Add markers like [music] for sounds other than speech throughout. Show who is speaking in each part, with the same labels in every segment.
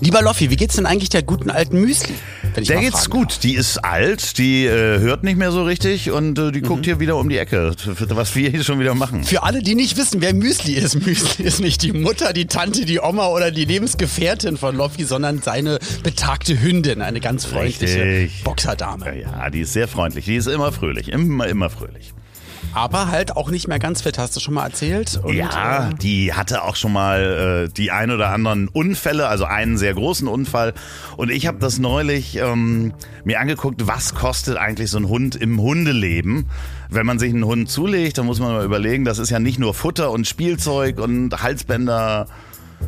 Speaker 1: Lieber Loffi, wie geht's denn eigentlich der guten alten Müsli?
Speaker 2: Der geht's gut. Die ist alt, die äh, hört nicht mehr so richtig und äh, die mhm. guckt hier wieder um die Ecke, was wir hier schon wieder machen.
Speaker 1: Für alle, die nicht wissen, wer Müsli ist, [laughs] Müsli ist nicht die Mutter, die Tante, die Oma oder die Lebensgefährtin von Loffi, sondern seine betagte Hündin, eine ganz freundliche richtig. Boxerdame.
Speaker 2: Ja, ja, die ist sehr freundlich, die ist immer fröhlich, immer, immer fröhlich
Speaker 1: aber halt auch nicht mehr ganz fit, hast du schon mal erzählt.
Speaker 2: Und, ja, äh, die hatte auch schon mal äh, die ein oder anderen Unfälle, also einen sehr großen Unfall. Und ich habe das neulich ähm, mir angeguckt, was kostet eigentlich so ein Hund im Hundeleben. Wenn man sich einen Hund zulegt, dann muss man mal überlegen, das ist ja nicht nur Futter und Spielzeug und Halsbänder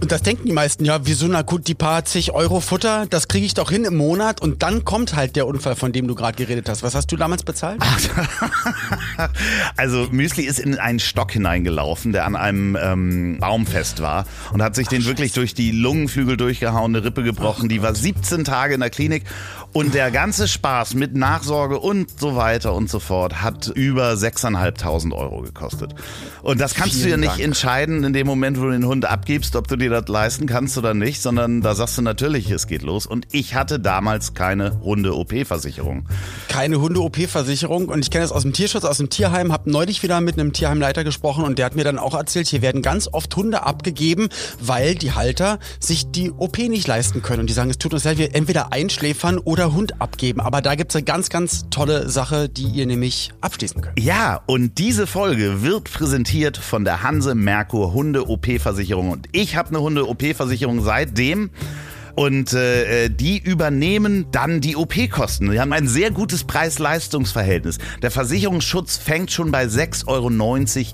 Speaker 1: und das denken die meisten, ja, wieso na gut, die paar zig Euro Futter, das kriege ich doch hin im Monat und dann kommt halt der Unfall, von dem du gerade geredet hast. Was hast du damals bezahlt? [laughs]
Speaker 2: also Müsli ist in einen Stock hineingelaufen, der an einem ähm, Baum fest war und hat sich Ach, den wirklich durch die Lungenflügel durchgehauen, eine Rippe gebrochen. die war 17 Tage in der Klinik und der ganze Spaß mit Nachsorge und so weiter und so fort hat über 6.500 Euro gekostet. Und das kannst Vielen du ja nicht Dank. entscheiden in dem Moment, wo du den Hund abgibst, ob du dir das leisten kannst oder nicht, sondern da sagst du natürlich, es geht los. Und ich hatte damals keine Hunde-OP-Versicherung.
Speaker 1: Keine Hunde-OP-Versicherung. Und ich kenne das aus dem Tierschutz, aus dem Tierheim, habe neulich wieder mit einem Tierheimleiter gesprochen und der hat mir dann auch erzählt, hier werden ganz oft Hunde abgegeben, weil die Halter sich die OP nicht leisten können. Und die sagen, es tut uns leid, wir entweder einschläfern oder Hund abgeben. Aber da gibt es eine ganz, ganz tolle Sache, die ihr nämlich abschließen könnt.
Speaker 2: Ja, und diese Folge wird präsentiert von der Hanse Merkur Hunde OP-Versicherung. Und ich habe eine Hunde OP-Versicherung seitdem. Und äh, äh, die übernehmen dann die OP-Kosten. Die haben ein sehr gutes Preis-Leistungs-Verhältnis. Der Versicherungsschutz fängt schon bei 6,90 Euro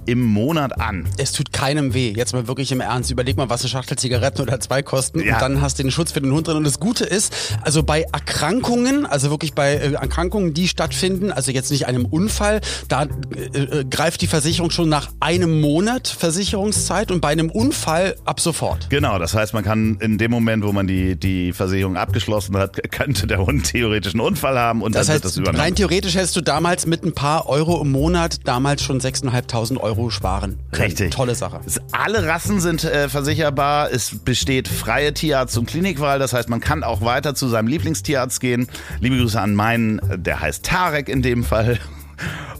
Speaker 2: im Monat an.
Speaker 1: Es tut keinem weh. Jetzt mal wirklich im Ernst. Überleg mal, was eine Schachtel Zigaretten oder zwei kosten. Ja. Und dann hast du den Schutz für den Hund drin. Und das Gute ist, also bei Erkrankungen, also wirklich bei äh, Erkrankungen, die stattfinden, also jetzt nicht einem Unfall, da äh, äh, greift die Versicherung schon nach einem Monat Versicherungszeit und bei einem Unfall ab sofort.
Speaker 2: Genau, das heißt, man kann in dem Moment, wo man die die, Versicherung abgeschlossen hat, könnte der Hund theoretisch einen Unfall haben und das dann heißt, wird das übernommen.
Speaker 1: Rein theoretisch hättest du damals mit ein paar Euro im Monat damals schon 6.500 Euro sparen.
Speaker 2: Richtig.
Speaker 1: Tolle Sache.
Speaker 2: Alle Rassen sind äh, versicherbar. Es besteht freie Tierarzt- und Klinikwahl. Das heißt, man kann auch weiter zu seinem Lieblingstierarzt gehen. Liebe Grüße an meinen, der heißt Tarek in dem Fall.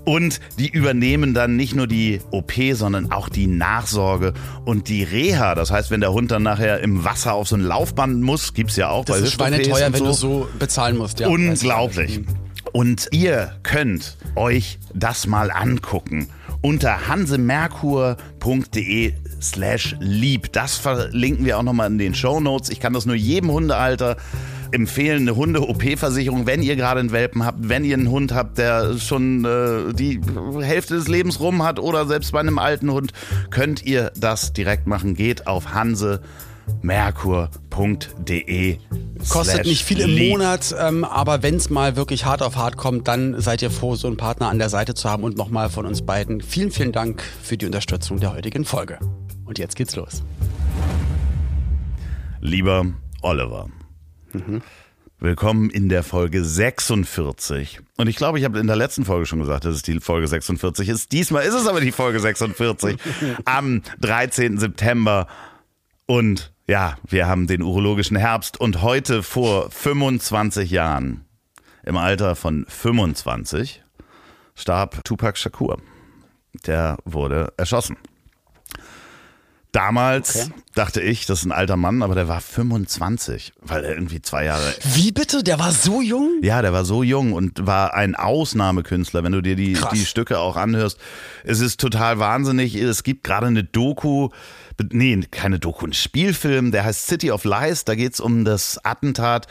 Speaker 2: Und die übernehmen dann nicht nur die OP, sondern auch die Nachsorge und die Reha. Das heißt, wenn der Hund dann nachher im Wasser auf so ein Laufband muss, gibt's ja auch
Speaker 1: das bei ist schweineteuer, wenn so. du so bezahlen musst.
Speaker 2: Ja, Unglaublich. Und ihr könnt euch das mal angucken unter hansemerkur.de slash lieb. Das verlinken wir auch nochmal in den Show Notes. Ich kann das nur jedem Hundealter empfehlen, eine Hunde-OP-Versicherung, wenn ihr gerade einen Welpen habt, wenn ihr einen Hund habt, der schon äh, die Hälfte des Lebens rum hat oder selbst bei einem alten Hund, könnt ihr das direkt machen. Geht auf hansemerkur.de.
Speaker 1: Kostet nicht viel im Monat, ähm, aber wenn es mal wirklich hart auf hart kommt, dann seid ihr froh, so einen Partner an der Seite zu haben. Und nochmal von uns beiden vielen, vielen Dank für die Unterstützung der heutigen Folge. Und jetzt geht's los.
Speaker 2: Lieber Oliver. Mhm. Willkommen in der Folge 46. Und ich glaube, ich habe in der letzten Folge schon gesagt, dass es die Folge 46 ist. Diesmal ist es aber die Folge 46 [laughs] am 13. September. Und ja, wir haben den urologischen Herbst und heute vor 25 Jahren, im Alter von 25, starb Tupac Shakur. Der wurde erschossen. Damals okay. dachte ich, das ist ein alter Mann, aber der war 25, weil er irgendwie zwei Jahre.
Speaker 1: Wie bitte? Der war so jung?
Speaker 2: Ja, der war so jung und war ein Ausnahmekünstler, wenn du dir die, die Stücke auch anhörst. Es ist total wahnsinnig. Es gibt gerade eine Doku, nee, keine Doku, ein Spielfilm, der heißt City of Lies. Da geht's um das Attentat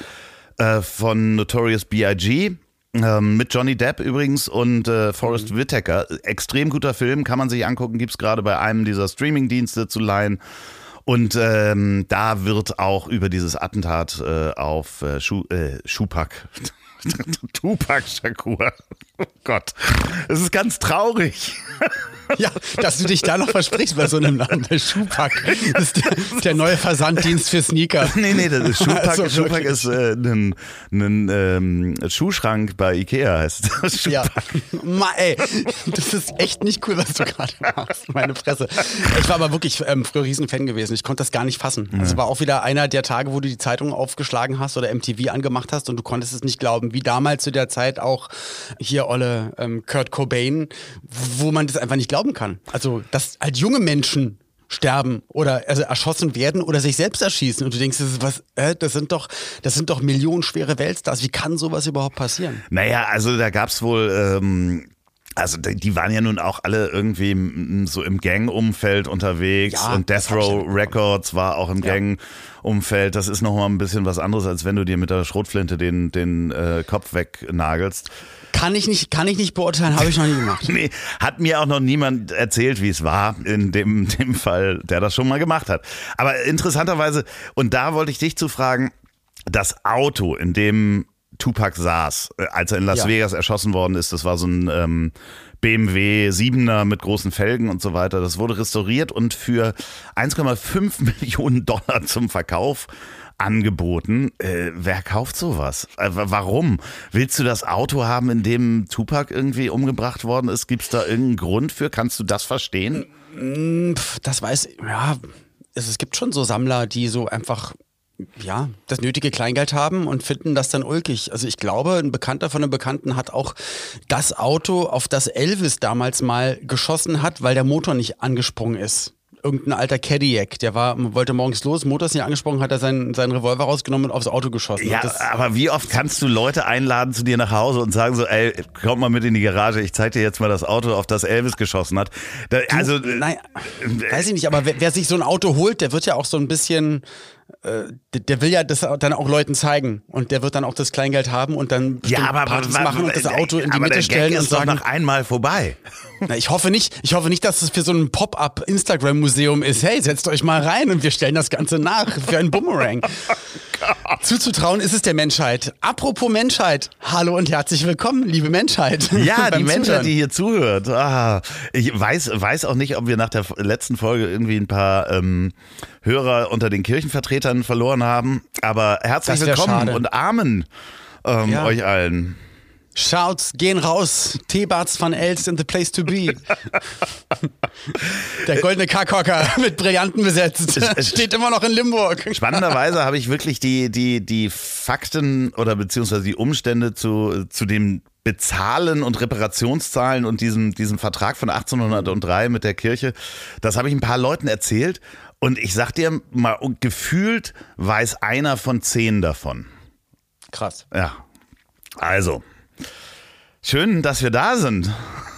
Speaker 2: äh, von Notorious B.I.G. Ähm, mit Johnny Depp übrigens und äh, Forrest mhm. Whitaker. Extrem guter Film, kann man sich angucken, gibt's gerade bei einem dieser Streaming-Dienste zu leihen. Und ähm, da wird auch über dieses Attentat äh, auf äh, Schu äh, Schupak, [laughs] Tupac Shakur. Oh Gott, es ist ganz traurig. [laughs]
Speaker 1: Ja, dass du dich da noch versprichst bei so einem Namen. Der Schuhpack das ist der, der neue Versanddienst für Sneaker.
Speaker 2: Nee, nee, das [laughs] ist Schuhpack, also, Schuhpack ist äh, ein, ein ähm, Schuhschrank bei Ikea heißt das. [laughs]
Speaker 1: Ja, Ma, ey, das ist echt nicht cool, was du gerade machst, meine Fresse. Ich war aber wirklich ähm, früher Riesenfan gewesen. Ich konnte das gar nicht fassen. Ja. Also war auch wieder einer der Tage, wo du die Zeitung aufgeschlagen hast oder MTV angemacht hast und du konntest es nicht glauben. Wie damals zu der Zeit auch hier Olle ähm, Kurt Cobain, wo man das einfach nicht glauben kann. Also, dass halt junge Menschen sterben oder also erschossen werden oder sich selbst erschießen und du denkst, das ist was, äh, das sind doch, das sind doch millionenschwere Weltstars. Wie kann sowas überhaupt passieren?
Speaker 2: Naja, also da gab es wohl ähm, also die waren ja nun auch alle irgendwie so im Gang-Umfeld unterwegs ja, und Death Row Records war auch im ja. Gang-Umfeld. Das ist nochmal ein bisschen was anderes, als wenn du dir mit der Schrotflinte den, den äh, Kopf wegnagelst.
Speaker 1: Kann ich nicht, kann ich nicht beurteilen, habe ich noch nie gemacht. [laughs]
Speaker 2: nee, hat mir auch noch niemand erzählt, wie es war, in dem, dem Fall, der das schon mal gemacht hat. Aber interessanterweise, und da wollte ich dich zu fragen, das Auto, in dem Tupac saß, äh, als er in Las ja. Vegas erschossen worden ist. Das war so ein ähm, BMW 7er mit großen Felgen und so weiter. Das wurde restauriert und für 1,5 [laughs] Millionen Dollar zum Verkauf angeboten. Äh, wer kauft sowas? Äh, warum? Willst du das Auto haben, in dem Tupac irgendwie umgebracht worden ist? Gibt es da irgendeinen Grund für? Kannst du das verstehen?
Speaker 1: Mm, das weiß ich, ja. Es gibt schon so Sammler, die so einfach ja, das nötige Kleingeld haben und finden das dann ulkig. Also ich glaube, ein Bekannter von einem Bekannten hat auch das Auto, auf das Elvis damals mal geschossen hat, weil der Motor nicht angesprungen ist irgendein alter Cadillac, der war, wollte morgens los, Motor ist nicht angesprochen, hat er seinen, seinen Revolver rausgenommen und aufs Auto geschossen.
Speaker 2: Ja, aber wie oft kannst du Leute einladen zu dir nach Hause und sagen so, ey, komm mal mit in die Garage, ich zeig dir jetzt mal das Auto, auf das Elvis geschossen hat. Da, also,
Speaker 1: nein, weiß ich nicht, aber wer, wer sich so ein Auto holt, der wird ja auch so ein bisschen äh, der will ja das dann auch Leuten zeigen und der wird dann auch das Kleingeld haben und dann
Speaker 2: ja, aber,
Speaker 1: Partys machen und das Auto in die Mitte stellen und sagen,
Speaker 2: doch noch einmal vorbei. [laughs]
Speaker 1: Na, ich hoffe nicht, ich hoffe nicht, dass es für so ein Pop-up Instagram Museum ist. Hey, setzt euch mal rein und wir stellen das Ganze nach für einen Boomerang. [laughs] oh Zuzutrauen ist es der Menschheit. Apropos Menschheit, hallo und herzlich willkommen, liebe Menschheit.
Speaker 2: Ja, [laughs] die Menschheit, die hier zuhört. Ah, ich weiß, weiß auch nicht, ob wir nach der letzten Folge irgendwie ein paar ähm, Hörer unter den Kirchenvertretern verloren haben. Aber herzlich willkommen schade. und Amen ähm, ja. euch allen.
Speaker 1: Shouts gehen raus. T-Barts van Els in the place to be. [laughs] Der goldene Kackhocker mit Brillanten besetzt. Steht immer noch in Limburg.
Speaker 2: Spannenderweise habe ich wirklich die, die, die Fakten oder beziehungsweise die Umstände zu, zu dem Bezahlen und Reparationszahlen und diesem, diesem Vertrag von 1803 mit der Kirche, das habe ich ein paar Leuten erzählt und ich sag dir mal, gefühlt weiß einer von zehn davon.
Speaker 1: Krass.
Speaker 2: Ja. Also, schön, dass wir da sind.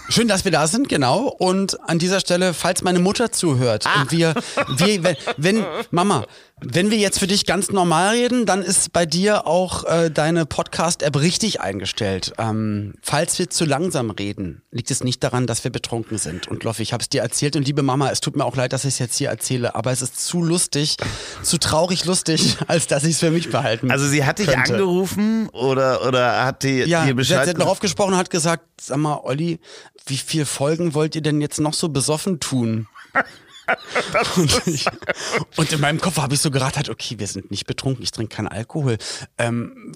Speaker 1: Schön, dass wir da sind, genau. Und an dieser Stelle, falls meine Mutter zuhört ah. und wir, wir wenn, wenn, Mama, wenn wir jetzt für dich ganz normal reden, dann ist bei dir auch äh, deine Podcast-App richtig eingestellt. Ähm, falls wir zu langsam reden, liegt es nicht daran, dass wir betrunken sind. Und Loffi, ich habe es dir erzählt und liebe Mama, es tut mir auch leid, dass ich es jetzt hier erzähle, aber es ist zu lustig, zu traurig lustig, [laughs] als dass ich es für mich behalten
Speaker 2: Also sie hat dich
Speaker 1: könnte.
Speaker 2: angerufen oder, oder hat die
Speaker 1: ja,
Speaker 2: dir Bescheid...
Speaker 1: Sie hat, sie hat noch aufgesprochen und hat gesagt, sag mal, Olli, wie viele Folgen wollt ihr denn jetzt noch so besoffen tun? [laughs] und, ich, und, in meinem Kopf habe ich so geraten, okay, wir sind nicht betrunken, ich trinke keinen Alkohol. Ähm,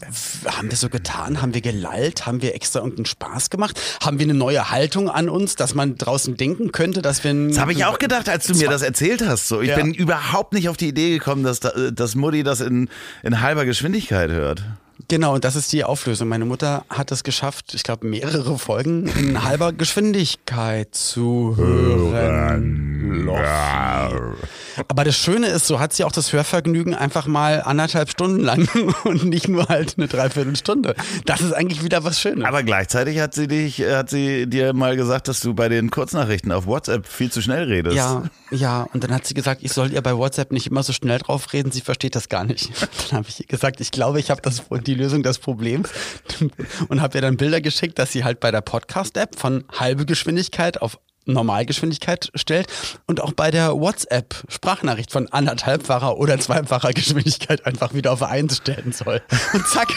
Speaker 1: haben wir so getan? Haben wir gelallt? Haben wir extra irgendeinen Spaß gemacht? Haben wir eine neue Haltung an uns, dass man draußen denken könnte, dass wir...
Speaker 2: Das habe ich auch gedacht, als du mir das erzählt hast. So. Ich ja. bin überhaupt nicht auf die Idee gekommen, dass, dass Mutti das in, in halber Geschwindigkeit hört.
Speaker 1: Genau, und das ist die Auflösung. Meine Mutter hat es geschafft, ich glaube, mehrere Folgen in halber Geschwindigkeit zu hören. Aber das Schöne ist, so hat sie auch das Hörvergnügen einfach mal anderthalb Stunden lang [laughs] und nicht nur halt eine Dreiviertelstunde. Das ist eigentlich wieder was Schönes.
Speaker 2: Aber gleichzeitig hat sie dich, hat sie dir mal gesagt, dass du bei den Kurznachrichten auf WhatsApp viel zu schnell redest.
Speaker 1: Ja, ja. Und dann hat sie gesagt, ich soll ihr bei WhatsApp nicht immer so schnell drauf reden, sie versteht das gar nicht. [laughs] Dann habe ich ihr gesagt, ich glaube, ich habe das die Lösung des Problems und habe ihr dann Bilder geschickt, dass sie halt bei der Podcast-App von halbe Geschwindigkeit auf Normalgeschwindigkeit stellt und auch bei der WhatsApp-Sprachnachricht von anderthalbfacher oder zweifacher Geschwindigkeit einfach wieder auf eins stellen soll. Und zack,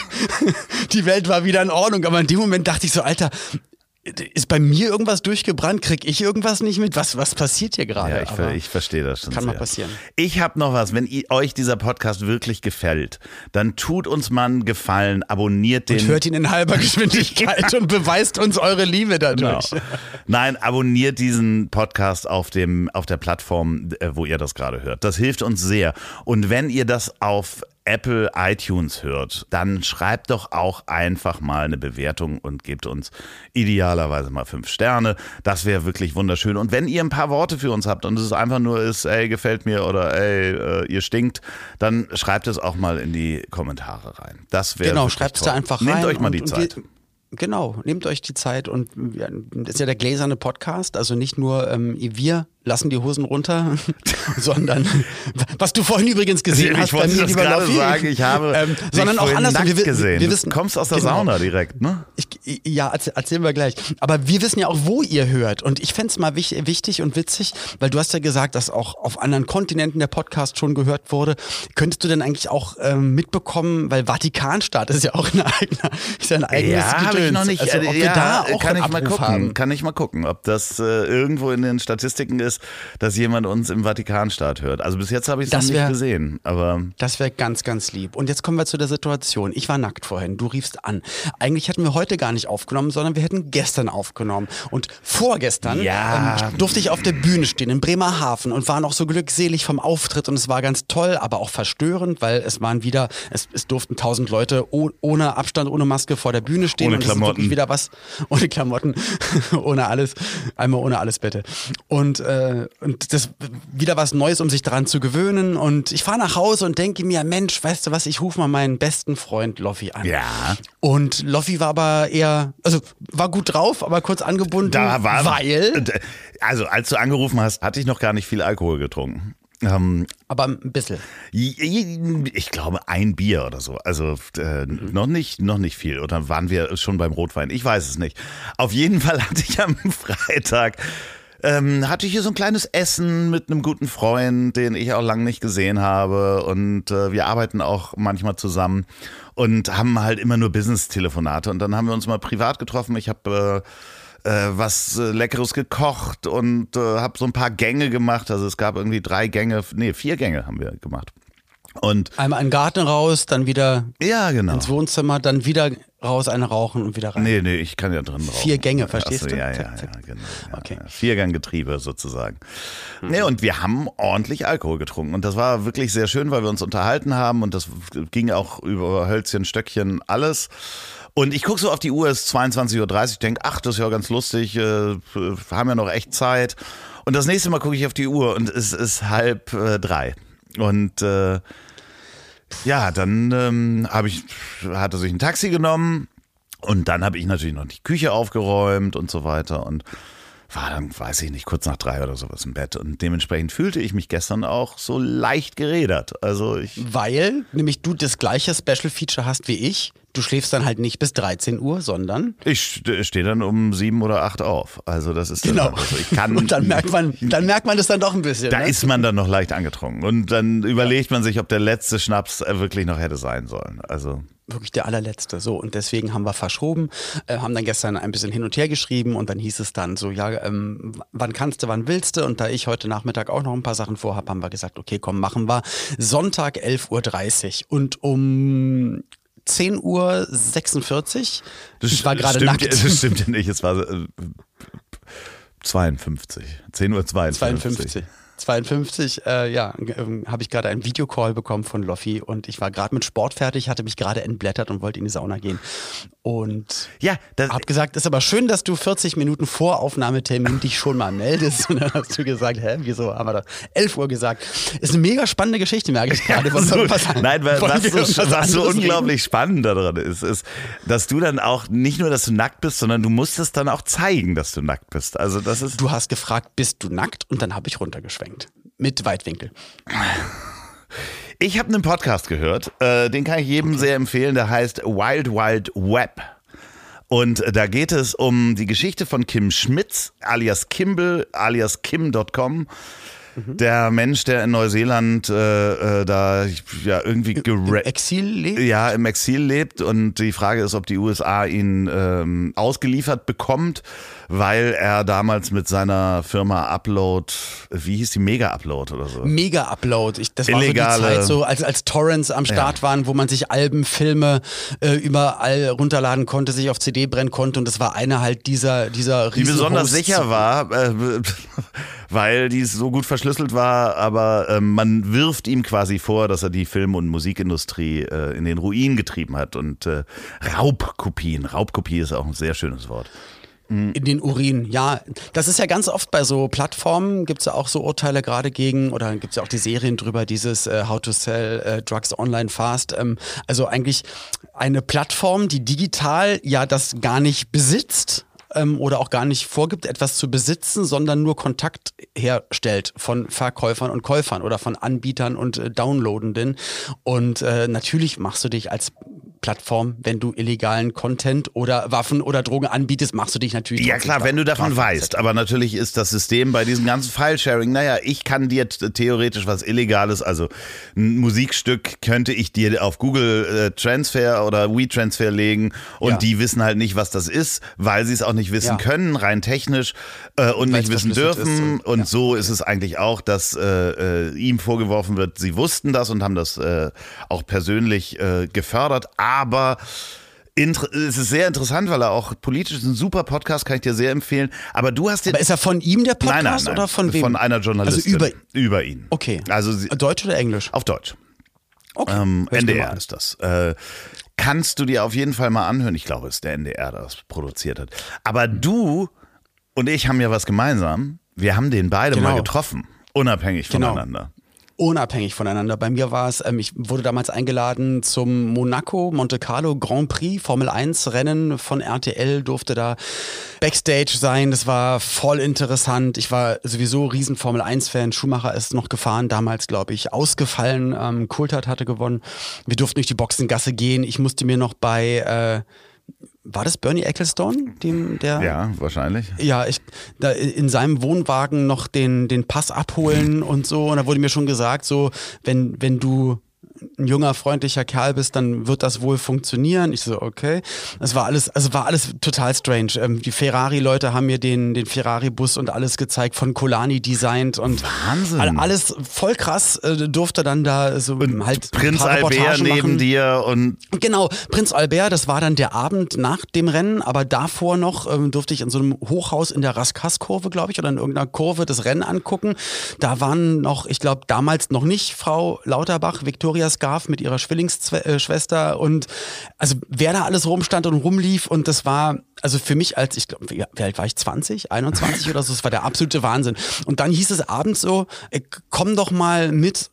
Speaker 1: [laughs] die Welt war wieder in Ordnung. Aber in dem Moment dachte ich so, Alter, ist bei mir irgendwas durchgebrannt? Krieg ich irgendwas nicht mit? Was, was passiert hier gerade?
Speaker 2: Ja, ich, ver ich verstehe das schon.
Speaker 1: Kann
Speaker 2: sehr.
Speaker 1: mal passieren.
Speaker 2: Ich habe noch was. Wenn euch dieser Podcast wirklich gefällt, dann tut uns mal einen Gefallen, abonniert den.
Speaker 1: Und hört ihn in halber Geschwindigkeit [laughs] und beweist uns eure Liebe dadurch.
Speaker 2: Genau. Nein, abonniert diesen Podcast auf, dem, auf der Plattform, äh, wo ihr das gerade hört. Das hilft uns sehr. Und wenn ihr das auf Apple iTunes hört, dann schreibt doch auch einfach mal eine Bewertung und gebt uns idealerweise mal fünf Sterne. Das wäre wirklich wunderschön. Und wenn ihr ein paar Worte für uns habt und es einfach nur ist, ey, gefällt mir oder ey, äh, ihr stinkt, dann schreibt es auch mal in die Kommentare rein. Das wäre
Speaker 1: Genau, schreibt es da einfach rein.
Speaker 2: Nehmt euch mal
Speaker 1: und,
Speaker 2: die Zeit.
Speaker 1: Wir, genau, nehmt euch die Zeit und das ist ja der gläserne Podcast, also nicht nur ähm, wir lassen die Hosen runter, [laughs] sondern was du vorhin übrigens gesehen
Speaker 2: ich
Speaker 1: hast,
Speaker 2: wollte
Speaker 1: bei mir,
Speaker 2: das
Speaker 1: lieber
Speaker 2: gerade
Speaker 1: Loffi,
Speaker 2: sagen, ich habe
Speaker 1: ähm, sondern auch
Speaker 2: nackt
Speaker 1: Wir,
Speaker 2: gesehen.
Speaker 1: wir wissen,
Speaker 2: du kommst aus der
Speaker 1: genau.
Speaker 2: Sauna direkt, ne?
Speaker 1: Ich, ja, erzähl, erzählen wir gleich. Aber wir wissen ja auch, wo ihr hört. Und ich fänd's mal wich, wichtig und witzig, weil du hast ja gesagt, dass auch auf anderen Kontinenten der Podcast schon gehört wurde. Könntest du denn eigentlich auch ähm, mitbekommen, weil Vatikanstaat ist ja auch ein eigener, ist ja ein eigenes
Speaker 2: Ja, ich noch nicht.
Speaker 1: Also, ob
Speaker 2: äh,
Speaker 1: wir
Speaker 2: ja,
Speaker 1: da auch
Speaker 2: kann ich mal gucken.
Speaker 1: haben.
Speaker 2: Kann ich mal gucken, ob das äh, irgendwo in den Statistiken ist, dass jemand uns im Vatikanstaat hört. Also bis jetzt habe ich es noch nicht gesehen. Aber
Speaker 1: Das wäre ganz, ganz lieb. Und jetzt kommen wir zu der Situation. Ich war nackt vorhin, du riefst an. Eigentlich hätten wir heute gar nicht aufgenommen, sondern wir hätten gestern aufgenommen. Und vorgestern
Speaker 2: Ja.
Speaker 1: ähm, durfte ich auf der Bühne stehen in Bremerhaven und war noch so glückselig vom Auftritt und es war ganz toll, aber auch verstörend, weil es waren wieder, es, es durften tausend Leute oh, ohne Abstand, ohne Maske vor der Bühne stehen.
Speaker 2: Ohne Klamotten.
Speaker 1: wirklich wieder was, ohne Klamotten, [laughs] ohne alles, einmal ohne alles bitte. Und, äh, und das wieder was Neues, um sich daran zu gewöhnen. Und ich fahre nach Hause und denke mir, Mensch, weißt du was, ich rufe mal meinen besten Freund Loffi an.
Speaker 2: Ja.
Speaker 1: Und Loffi war aber eher, also war gut drauf, aber kurz angebunden,
Speaker 2: da war.
Speaker 1: weil,
Speaker 2: Also, als du angerufen hast, hatte ich noch gar nicht viel Alkohol getrunken. Ähm,
Speaker 1: aber ein bisschen.
Speaker 2: ich glaube ein Bier oder so. Also äh, noch nicht, noch nicht viel. Oder waren wir schon beim Rotwein? Ich weiß es nicht. Auf jeden Fall hatte ich am [laughs] Freitag ähm, hatte ich hier so ein kleines Essen mit einem guten Freund, den ich auch lange nicht gesehen habe. Und äh, wir arbeiten auch manchmal zusammen und haben halt immer nur Business-Telefonate. Und dann haben wir uns mal privat getroffen. Ich habe äh, äh, was äh, Leckeres gekocht und äh, habe so ein paar Gänge gemacht. Also es gab irgendwie drei Gänge, nee, vier Gänge haben wir gemacht. Und
Speaker 1: Einmal in den Garten raus, dann wieder
Speaker 2: ja, genau.
Speaker 1: ins Wohnzimmer, dann wieder raus, eine rauchen und wieder rein.
Speaker 2: Nee, nee, ich kann ja drin rauchen.
Speaker 1: Vier Gänge, verstehst
Speaker 2: Ach so,
Speaker 1: du?
Speaker 2: Ja, ja,
Speaker 1: Zack,
Speaker 2: ja,
Speaker 1: zack.
Speaker 2: genau. Ja,
Speaker 1: Okay.
Speaker 2: Vierganggetriebe sozusagen. Nee, und wir haben ordentlich Alkohol getrunken. Und das war wirklich sehr schön, weil wir uns unterhalten haben und das ging auch über Hölzchen, Stöckchen, alles. Und ich gucke so auf die Uhr, es ist 22.30 Uhr, denke, ach, das ist ja ganz lustig, äh, haben ja noch echt Zeit. Und das nächste Mal gucke ich auf die Uhr und es ist halb äh, drei. Und äh, ja, dann ähm, habe ich, hat er sich ein Taxi genommen und dann habe ich natürlich noch die Küche aufgeräumt und so weiter und war dann, weiß ich nicht, kurz nach drei oder sowas im Bett. Und dementsprechend fühlte ich mich gestern auch so leicht gerädert. Also ich.
Speaker 1: Weil nämlich du das gleiche Special Feature hast wie ich. Du schläfst dann halt nicht bis 13 Uhr, sondern
Speaker 2: Ich stehe dann um sieben oder acht auf. Also das ist dann
Speaker 1: genau.
Speaker 2: also ich kann, [laughs]
Speaker 1: und dann merkt man, dann merkt man das dann doch ein bisschen.
Speaker 2: da
Speaker 1: ne?
Speaker 2: ist man dann noch leicht angetrunken. Und dann überlegt man sich, ob der letzte Schnaps äh, wirklich noch hätte sein sollen. Also
Speaker 1: wirklich der allerletzte. So, und deswegen haben wir verschoben, äh, haben dann gestern ein bisschen hin und her geschrieben und dann hieß es dann so, ja, ähm, wann kannst du, wann willst du? Und da ich heute Nachmittag auch noch ein paar Sachen vorhab, haben wir gesagt, okay, komm, machen wir. Sonntag 11.30 Uhr und um 10.46 Uhr, ich war gerade nackt. [laughs]
Speaker 2: Das stimmt ja nicht. Es war äh, 52. 10 Uhr 52.
Speaker 1: 52. 52, äh, ja, ähm, habe ich gerade einen Videocall bekommen von Loffi und ich war gerade mit Sport fertig, hatte mich gerade entblättert und wollte in die Sauna gehen. Und
Speaker 2: Ja, das,
Speaker 1: hab gesagt, ist aber schön, dass du 40 Minuten vor Aufnahmetermin dich schon mal meldest. Und dann hast du gesagt, hä, wieso haben wir da 11 Uhr gesagt? Ist eine mega spannende Geschichte, merke ich gerade. Wir [laughs]
Speaker 2: so,
Speaker 1: was-
Speaker 2: nein, weil, was,
Speaker 1: wir
Speaker 2: so,
Speaker 1: was
Speaker 2: was so unglaublich spannend daran ist, ist, dass du dann auch nicht nur, dass du nackt bist, sondern du musst es dann auch zeigen, dass du nackt bist. Also das ist.
Speaker 1: Du hast gefragt, bist du nackt? Und dann habe ich runtergeschwenkt. Mit Weitwinkel.
Speaker 2: Ich habe einen Podcast gehört, äh, den kann ich jedem sehr empfehlen, der heißt Wild Wild Web. Und äh, da geht es um die Geschichte von Kim Schmitz, alias Kimball, alias Kim.com. Mhm. Der Mensch, der in Neuseeland äh, äh, da ja irgendwie
Speaker 1: Im Exil lebt?
Speaker 2: Ja, im Exil lebt und die Frage ist, ob die USA ihn ähm, ausgeliefert bekommt, weil er damals mit seiner Firma Upload, wie hieß die Mega Upload oder so?
Speaker 1: Mega Upload. Ich, das Illegale, war so die Zeit, so als, als Torrents am Start ja. waren, wo man sich Alben, Filme äh, überall runterladen konnte, sich auf CD brennen konnte und das war eine halt dieser dieser
Speaker 2: Die besonders sicher war, äh, [laughs] weil die so gut verschlüsselt war, aber äh, man wirft ihm quasi vor, dass er die Film- und Musikindustrie äh, in den Ruin getrieben hat und äh, Raubkopien. Raubkopie ist auch ein sehr schönes Wort.
Speaker 1: In den Urin, ja. Das ist ja ganz oft bei so Plattformen, gibt es ja auch so Urteile gerade gegen, oder gibt es ja auch die Serien drüber, dieses äh, How to Sell äh, Drugs Online Fast. Ähm, also eigentlich eine Plattform, die digital ja das gar nicht besitzt, ähm, oder auch gar nicht vorgibt, etwas zu besitzen, sondern nur Kontakt herstellt von Verkäufern und Käufern oder von Anbietern und äh, Downloadenden. Und äh, natürlich machst du dich als Plattform, wenn du illegalen Content oder Waffen oder Drogen anbietest, machst du dich natürlich.
Speaker 2: Ja klar, wenn du davon weißt. Aber natürlich ist das System bei diesem ganzen File-Sharing, naja, ich kann dir theoretisch was Illegales, also ein Musikstück könnte ich dir auf Google äh, Transfer oder WeTransfer legen und ja. die wissen halt nicht, was das ist, weil sie es auch nicht wissen ja. können, rein technisch äh, und Weil's nicht wissen dürfen. Und, und ja. so ist es eigentlich auch, dass äh, äh, ihm vorgeworfen wird, sie wussten das und haben das äh, auch persönlich äh, gefördert aber es ist sehr interessant, weil er auch politisch ist ein super Podcast, kann ich dir sehr empfehlen. Aber du hast den.
Speaker 1: Aber ist er von ihm der Podcast
Speaker 2: nein, nein, nein.
Speaker 1: oder von wem?
Speaker 2: Von einer Journalistin.
Speaker 1: Also über,
Speaker 2: über ihn.
Speaker 1: Okay.
Speaker 2: Also
Speaker 1: Deutsch oder Englisch?
Speaker 2: Auf Deutsch.
Speaker 1: Okay.
Speaker 2: Ähm, NDR ist das. Äh, kannst du dir auf jeden Fall mal anhören. Ich glaube, es ist der NDR, der das produziert hat. Aber du und ich haben ja was gemeinsam. Wir haben den beide genau. mal getroffen, unabhängig genau. voneinander
Speaker 1: unabhängig voneinander. Bei mir war es, ähm, ich wurde damals eingeladen zum Monaco Monte Carlo Grand Prix Formel 1 Rennen von RTL, durfte da Backstage sein. Das war voll interessant. Ich war sowieso riesen Formel 1 Fan. Schumacher ist noch gefahren, damals glaube ich ausgefallen. Ähm, Coulthard hatte gewonnen. Wir durften durch die Boxengasse gehen. Ich musste mir noch bei äh, war das Bernie Ecclestone, dem der?
Speaker 2: Ja, wahrscheinlich.
Speaker 1: Ja, ich da in seinem Wohnwagen noch den den Pass abholen und so und da wurde mir schon gesagt, so wenn wenn du ein junger, freundlicher Kerl bist, dann wird das wohl funktionieren. Ich so, okay. Es war alles, also war alles total strange. Ähm, die Ferrari-Leute haben mir den, den Ferrari-Bus und alles gezeigt, von Colani designt und
Speaker 2: Wahnsinn.
Speaker 1: alles voll krass, äh, durfte dann da so und halt
Speaker 2: Prinz Albert neben machen. dir und
Speaker 1: genau, Prinz Albert, das war dann der Abend nach dem Rennen, aber davor noch ähm, durfte ich in so einem Hochhaus in der Raskas-Kurve, glaube ich, oder in irgendeiner Kurve das Rennen angucken. Da waren noch, ich glaube, damals noch nicht Frau Lauterbach, Victoria Scarf mit ihrer Zwillingsschwester äh, und also wer da alles rumstand und rumlief und das war also für mich als ich glaube wie alt war ich? 20 21 oder so? Das war der absolute Wahnsinn. Und dann hieß es abends so ey, komm doch mal mit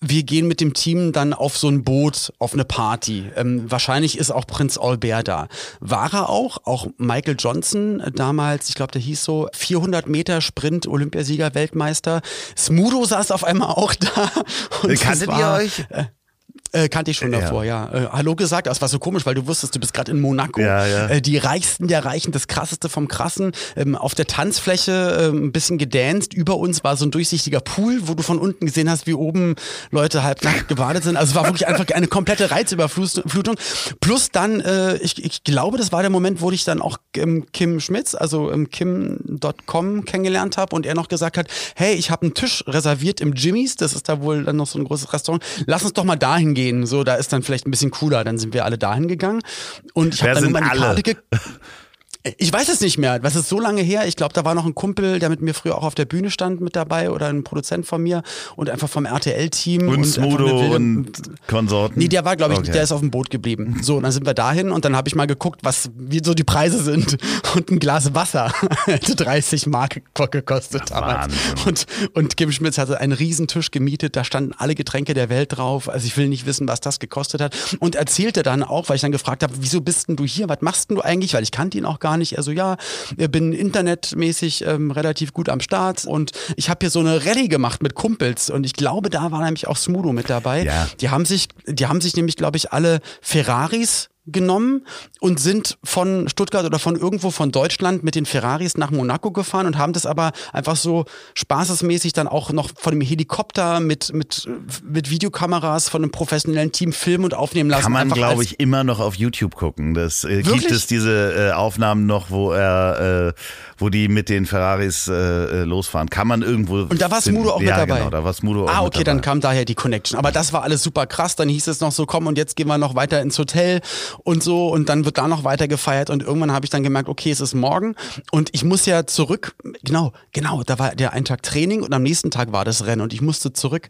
Speaker 1: wir gehen mit dem Team dann auf so ein Boot, auf eine Party. Ähm, wahrscheinlich ist auch Prinz Albert da. War er auch, auch Michael Johnson äh, damals, ich glaube, der hieß so, 400 Meter Sprint, Olympiasieger, Weltmeister. Smudo saß auf einmal auch da. [laughs]
Speaker 2: Und Kanntet war, ihr euch?
Speaker 1: Äh, äh, kannte ich schon davor, ja. Äh, Hallo gesagt, das war so komisch, weil du wusstest, du bist gerade in Monaco.
Speaker 2: Ja, ja.
Speaker 1: Äh, die Reichsten der Reichen, das Krasseste vom Krassen. Ähm, auf der Tanzfläche äh, ein bisschen gedanced. Über uns war so ein durchsichtiger Pool, wo du von unten gesehen hast, wie oben Leute halb nackt gebadet sind. Also es war wirklich einfach eine komplette Reizüberflutung. Plus dann, äh, ich, ich glaube, das war der Moment, wo ich dann auch ähm, Kim Schmitz, also ähm, Kim.com kennengelernt habe und er noch gesagt hat, hey, ich habe einen Tisch reserviert im Jimmys, das ist da wohl dann noch so ein großes Restaurant. Lass uns doch mal dahin gehen gehen, so, da ist dann vielleicht ein bisschen cooler. Dann sind wir alle dahin gegangen und ich habe dann immer die Karte ge [laughs] ich weiß es nicht mehr. Was ist so lange her? Ich glaube, da war noch ein Kumpel, der mit mir früher auch auf der Bühne stand, mit dabei oder ein Produzent von mir und einfach vom RTL-Team.
Speaker 2: Und, und Smudo und Konsorten?
Speaker 1: Nee, der war, glaube ich, okay. der ist auf dem Boot geblieben. So, und dann sind wir dahin und dann habe ich mal geguckt, was, wie so die Preise sind. [laughs] Und ein Glas Wasser [laughs] hätte 30 Mark gekostet damals. Und, und Kim Schmitz hatte einen riesen Tisch gemietet, da standen alle Getränke der Welt drauf. Also ich will nicht wissen, was das gekostet hat. Und erzählte dann auch, weil ich dann gefragt habe, wieso bist denn du hier? Was machst denn du eigentlich? Weil ich kannte ihn auch gar nicht. Er so, ja, ich bin internetmäßig ähm, relativ gut am Start und ich habe hier so eine Rallye gemacht mit Kumpels und ich glaube, da war nämlich auch Smudo mit dabei.
Speaker 2: Ja.
Speaker 1: Die haben sich, die haben sich nämlich, glaube ich, alle Ferraris genommen und sind von Stuttgart oder von irgendwo von Deutschland mit den Ferraris nach Monaco gefahren und haben das aber einfach so spaßesmäßig dann auch noch von dem Helikopter mit, mit, mit Videokameras von einem professionellen Team filmen und aufnehmen lassen.
Speaker 2: Kann man, glaube ich, immer noch auf YouTube gucken. Das äh, gibt es diese äh, Aufnahmen noch, wo er, äh, wo die mit den Ferraris äh, äh losfahren. Kann man irgendwo.
Speaker 1: Und da war Smudo auch
Speaker 2: ja,
Speaker 1: mit dabei.
Speaker 2: Genau, da war Smudo auch
Speaker 1: Ah, okay, dann kam daher die Connection. Aber das war alles super krass. Dann hieß es noch so, komm und jetzt gehen wir noch weiter ins Hotel und so. Und dann wird da noch weiter gefeiert. Und irgendwann habe ich dann gemerkt, okay, es ist morgen. Und ich muss ja zurück, genau, genau, da war der ein Tag Training und am nächsten Tag war das Rennen. Und ich musste zurück.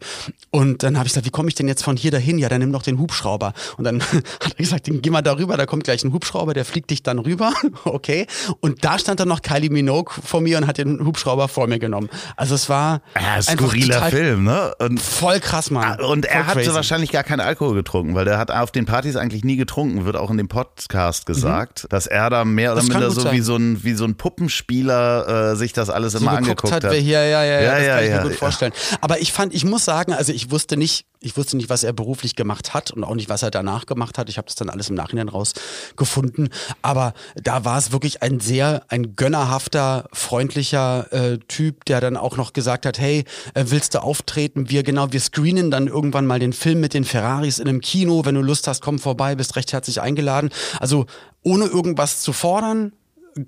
Speaker 1: Und dann habe ich gesagt, wie komme ich denn jetzt von hier dahin? Ja, dann nimm doch den Hubschrauber. Und dann [laughs] hat er gesagt, geh mal darüber, da kommt gleich ein Hubschrauber, der fliegt dich dann rüber, [laughs] okay. Und da stand dann noch Kylie Minogue vor mir und hat den Hubschrauber vor mir genommen. Also es war
Speaker 2: ja, skurriler Film, ne? Und
Speaker 1: Voll krass, Mann.
Speaker 2: Ah, Und er hatte
Speaker 1: crazy.
Speaker 2: wahrscheinlich gar keinen Alkohol getrunken, weil der hat auf den Partys eigentlich nie getrunken, wird auch in dem Podcast gesagt, dass er da mehr oder
Speaker 1: Mhm. Das
Speaker 2: minder so
Speaker 1: sein.
Speaker 2: wie so ein, wie so ein Puppenspieler äh, sich das alles
Speaker 1: so
Speaker 2: immer
Speaker 1: geguckt
Speaker 2: angeguckt
Speaker 1: hat,
Speaker 2: hat.
Speaker 1: hier, ja, ja, ja,
Speaker 2: Ja,
Speaker 1: das
Speaker 2: ja,
Speaker 1: kann ich
Speaker 2: ja,
Speaker 1: mir gut
Speaker 2: ja.
Speaker 1: vorstellen. Aber ich fand, ich muss sagen, also ich wusste nicht, ich wusste nicht, was er beruflich gemacht hat und auch nicht, was er danach gemacht hat. Ich habe das dann alles im Nachhinein rausgefunden. Aber da war es wirklich ein sehr, ein gönnerhafter, freundlicher äh, Typ, der dann auch noch gesagt hat, hey, äh, willst du auftreten? Wir genau, wir screenen dann irgendwann mal den Film mit den Ferraris in einem Kino. Wenn du Lust hast, komm vorbei, bist recht herzlich eingeladen. Also ohne irgendwas zu fordern,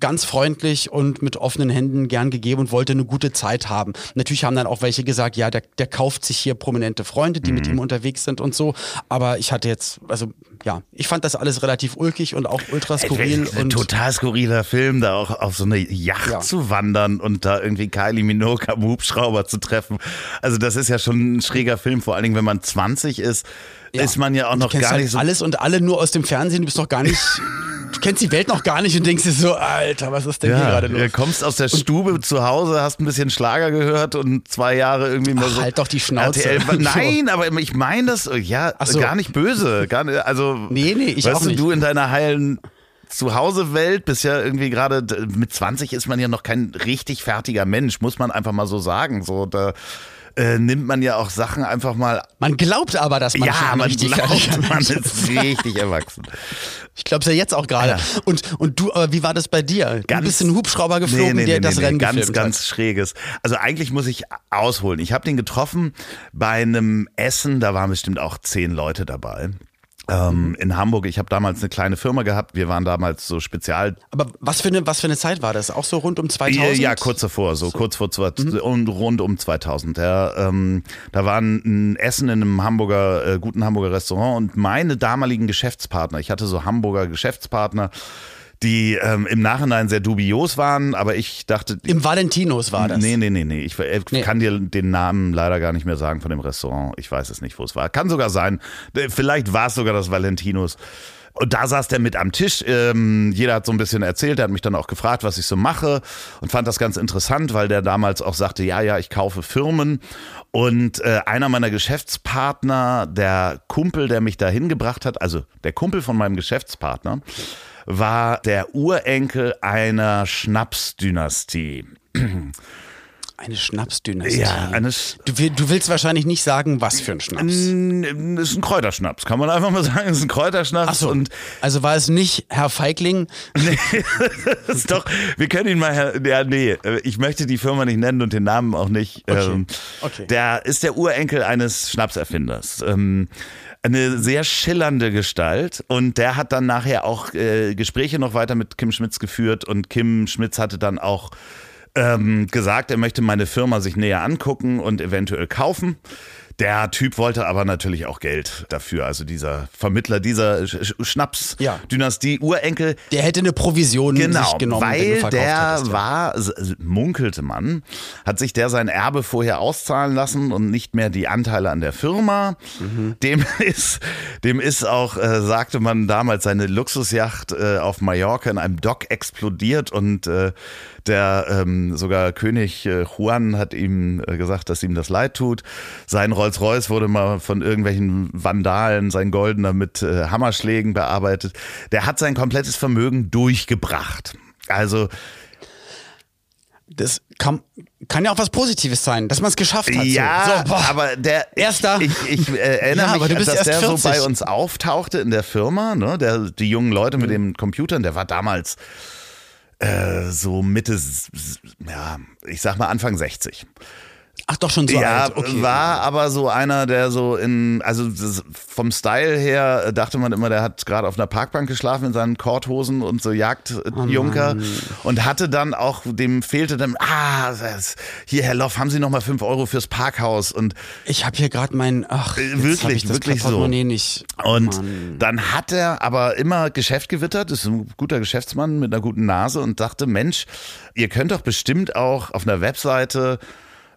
Speaker 1: ganz freundlich und mit offenen Händen gern gegeben und wollte eine gute Zeit haben. Natürlich haben dann auch welche gesagt, ja, der, der kauft sich hier prominente Freunde, die
Speaker 2: Mhm.
Speaker 1: mit ihm unterwegs sind und so. Aber ich hatte jetzt, also ja, ich fand das alles relativ ulkig und auch ultra skurril.
Speaker 2: Ein
Speaker 1: und
Speaker 2: total skurriler Film, da auch auf so eine Yacht
Speaker 1: Ja.
Speaker 2: zu wandern und da irgendwie Kylie Minogue am Hubschrauber zu treffen. Also das ist ja schon ein schräger Film, vor allen Dingen, wenn man 20 ist, ist man ja auch
Speaker 1: Und
Speaker 2: noch
Speaker 1: du
Speaker 2: gar
Speaker 1: halt
Speaker 2: nicht so
Speaker 1: alles und alle nur aus dem Fernsehen, du bist doch gar nicht, [laughs] du kennst die Welt noch gar nicht und denkst dir so, Alter, was ist denn hier
Speaker 2: Ja,
Speaker 1: gerade
Speaker 2: du
Speaker 1: los?
Speaker 2: kommst aus der Stube zu Hause, hast ein bisschen Schlager gehört und zwei Jahre irgendwie mal
Speaker 1: Ach,
Speaker 2: so.
Speaker 1: halt doch die Schnauze.
Speaker 2: RTL, [laughs] nein, aber ich meine das, ja,
Speaker 1: Ach so.
Speaker 2: gar nicht böse. Gar nicht, also,
Speaker 1: Nee, nee, ich
Speaker 2: weißt
Speaker 1: auch
Speaker 2: du,
Speaker 1: nicht.
Speaker 2: du in deiner heilen Zuhausewelt bist ja irgendwie gerade, mit 20 ist man ja noch kein richtig fertiger Mensch, muss man einfach mal so sagen. So, da äh, nimmt man ja auch Sachen einfach mal.
Speaker 1: Man glaubt aber, dass man schon
Speaker 2: ja,
Speaker 1: ein
Speaker 2: man
Speaker 1: richtig
Speaker 2: glaubt, man ist richtig erwachsen.
Speaker 1: Ich glaube es ja jetzt auch gerade.
Speaker 2: Ja.
Speaker 1: Und, und du, aber wie war das bei dir? du bist in Hubschrauber geflogen, der das Rennen
Speaker 2: ganz, ganz
Speaker 1: hat.
Speaker 2: schräges. Also eigentlich muss ich ausholen. Ich habe den getroffen bei einem Essen, da waren bestimmt auch zehn Leute dabei. Ähm, in Hamburg, ich habe damals eine kleine Firma gehabt, wir waren damals so Spezial,
Speaker 1: Aber was für, eine, was für eine Zeit war das? Auch so rund um 2000?
Speaker 2: ja, kurz davor, so, kurz vor zwei, und rund um 2000. Ja, ähm, da war ein, ein Essen in einem Hamburger, äh, guten Hamburger Restaurant und meine damaligen Geschäftspartner, ich hatte so Hamburger Geschäftspartner, die ähm, im Nachhinein sehr dubios waren, aber ich dachte,
Speaker 1: Im Valentinos war das.
Speaker 2: Nee, nee, nee, nee. Ich äh,
Speaker 1: Nee.
Speaker 2: kann dir den Namen leider gar nicht mehr sagen von dem Restaurant. Ich weiß es nicht, wo es war. Kann sogar sein. Äh, Vielleicht war es sogar das Valentinos. Und da saß der mit am Tisch. Ähm, jeder hat so ein bisschen erzählt. Er hat mich dann auch gefragt, was ich so mache und fand das ganz interessant, weil der damals auch sagte, ja, ja, ich kaufe Firmen. Und äh, einer meiner Geschäftspartner, der Kumpel, der mich da hingebracht hat, also der Kumpel von meinem Geschäftspartner, war der Urenkel einer Schnapsdynastie.
Speaker 1: Eine Schnapsdynastie.
Speaker 2: Ja, eines
Speaker 1: Du, du willst wahrscheinlich nicht sagen, was für ein Schnaps.
Speaker 2: Mm, ist ein Kräuterschnaps, kann man einfach mal [laughs] sagen. ist ein Kräuterschnaps.
Speaker 1: Ach so.
Speaker 2: Und
Speaker 1: Also war es nicht Herr Feigling? [laughs]
Speaker 2: das ist doch, wir können ihn mal, ja, nee, ich möchte die Firma nicht nennen und den Namen auch nicht.
Speaker 1: Okay.
Speaker 2: Ähm,
Speaker 1: Okay.
Speaker 2: Der ist der Urenkel eines Schnapserfinders. Ähm, eine sehr schillernde Gestalt und der hat dann nachher auch äh, Gespräche noch weiter mit Kim Schmitz geführt und Kim Schmitz hatte dann auch ähm, gesagt, er möchte meine Firma sich näher angucken und eventuell kaufen. Der Typ wollte aber natürlich auch Geld dafür. Also dieser Vermittler dieser. Schnaps-Dynastie, Urenkel,
Speaker 1: Der hätte eine Provision sich
Speaker 2: Genau,
Speaker 1: genommen, wenn du
Speaker 2: weil der
Speaker 1: hättest, ja.
Speaker 2: war, munkelte man, hat sich der sein Erbe vorher auszahlen lassen und nicht mehr die Anteile an der Firma.
Speaker 1: Mhm.
Speaker 2: Dem [laughs] ist, dem ist auch, äh, sagte man damals, seine Luxusjacht äh, auf Mallorca in einem Dock explodiert und äh, der ähm, sogar König äh, Juan hat ihm äh, gesagt, dass ihm das leid tut. Sein Rolls-Royce wurde mal von irgendwelchen Vandalen, sein goldener mit äh, Hammerschlägen bearbeitet. Der hat sein komplettes Vermögen durchgebracht. Also
Speaker 1: Das kann, kann ja auch was Positives sein, dass man es geschafft hat.
Speaker 2: Ja,
Speaker 1: so. So,
Speaker 2: aber der
Speaker 1: Erster.
Speaker 2: Ich, ich äh, [laughs] erinnere
Speaker 1: Ja,
Speaker 2: mich, dass der so
Speaker 1: 40.
Speaker 2: bei uns auftauchte in der Firma, ne? Der, die jungen Leute mit den Computern, der war damals äh, so Mitte, ja, ich sag mal Anfang 60.
Speaker 1: Ach doch schon so
Speaker 2: ja,
Speaker 1: alt. Okay.
Speaker 2: war aber so einer, der so in, also vom Style her äh, dachte man immer, der hat gerade auf einer Parkbank geschlafen in seinen Korthosen und so Jagdjunker und hatte dann auch, dem fehlte dann, ah, hier Herr Loff, haben Sie noch mal fünf Euro fürs Parkhaus und
Speaker 1: Ich habe hier gerade mein, ach,
Speaker 2: Äh, wirklich, wirklich so.
Speaker 1: Nicht.
Speaker 2: Und
Speaker 1: Mann.
Speaker 2: dann hat er aber immer Geschäft gewittert, ist ein guter Geschäftsmann mit einer guten Nase und dachte, Mensch, ihr könnt doch bestimmt auch auf einer Webseite,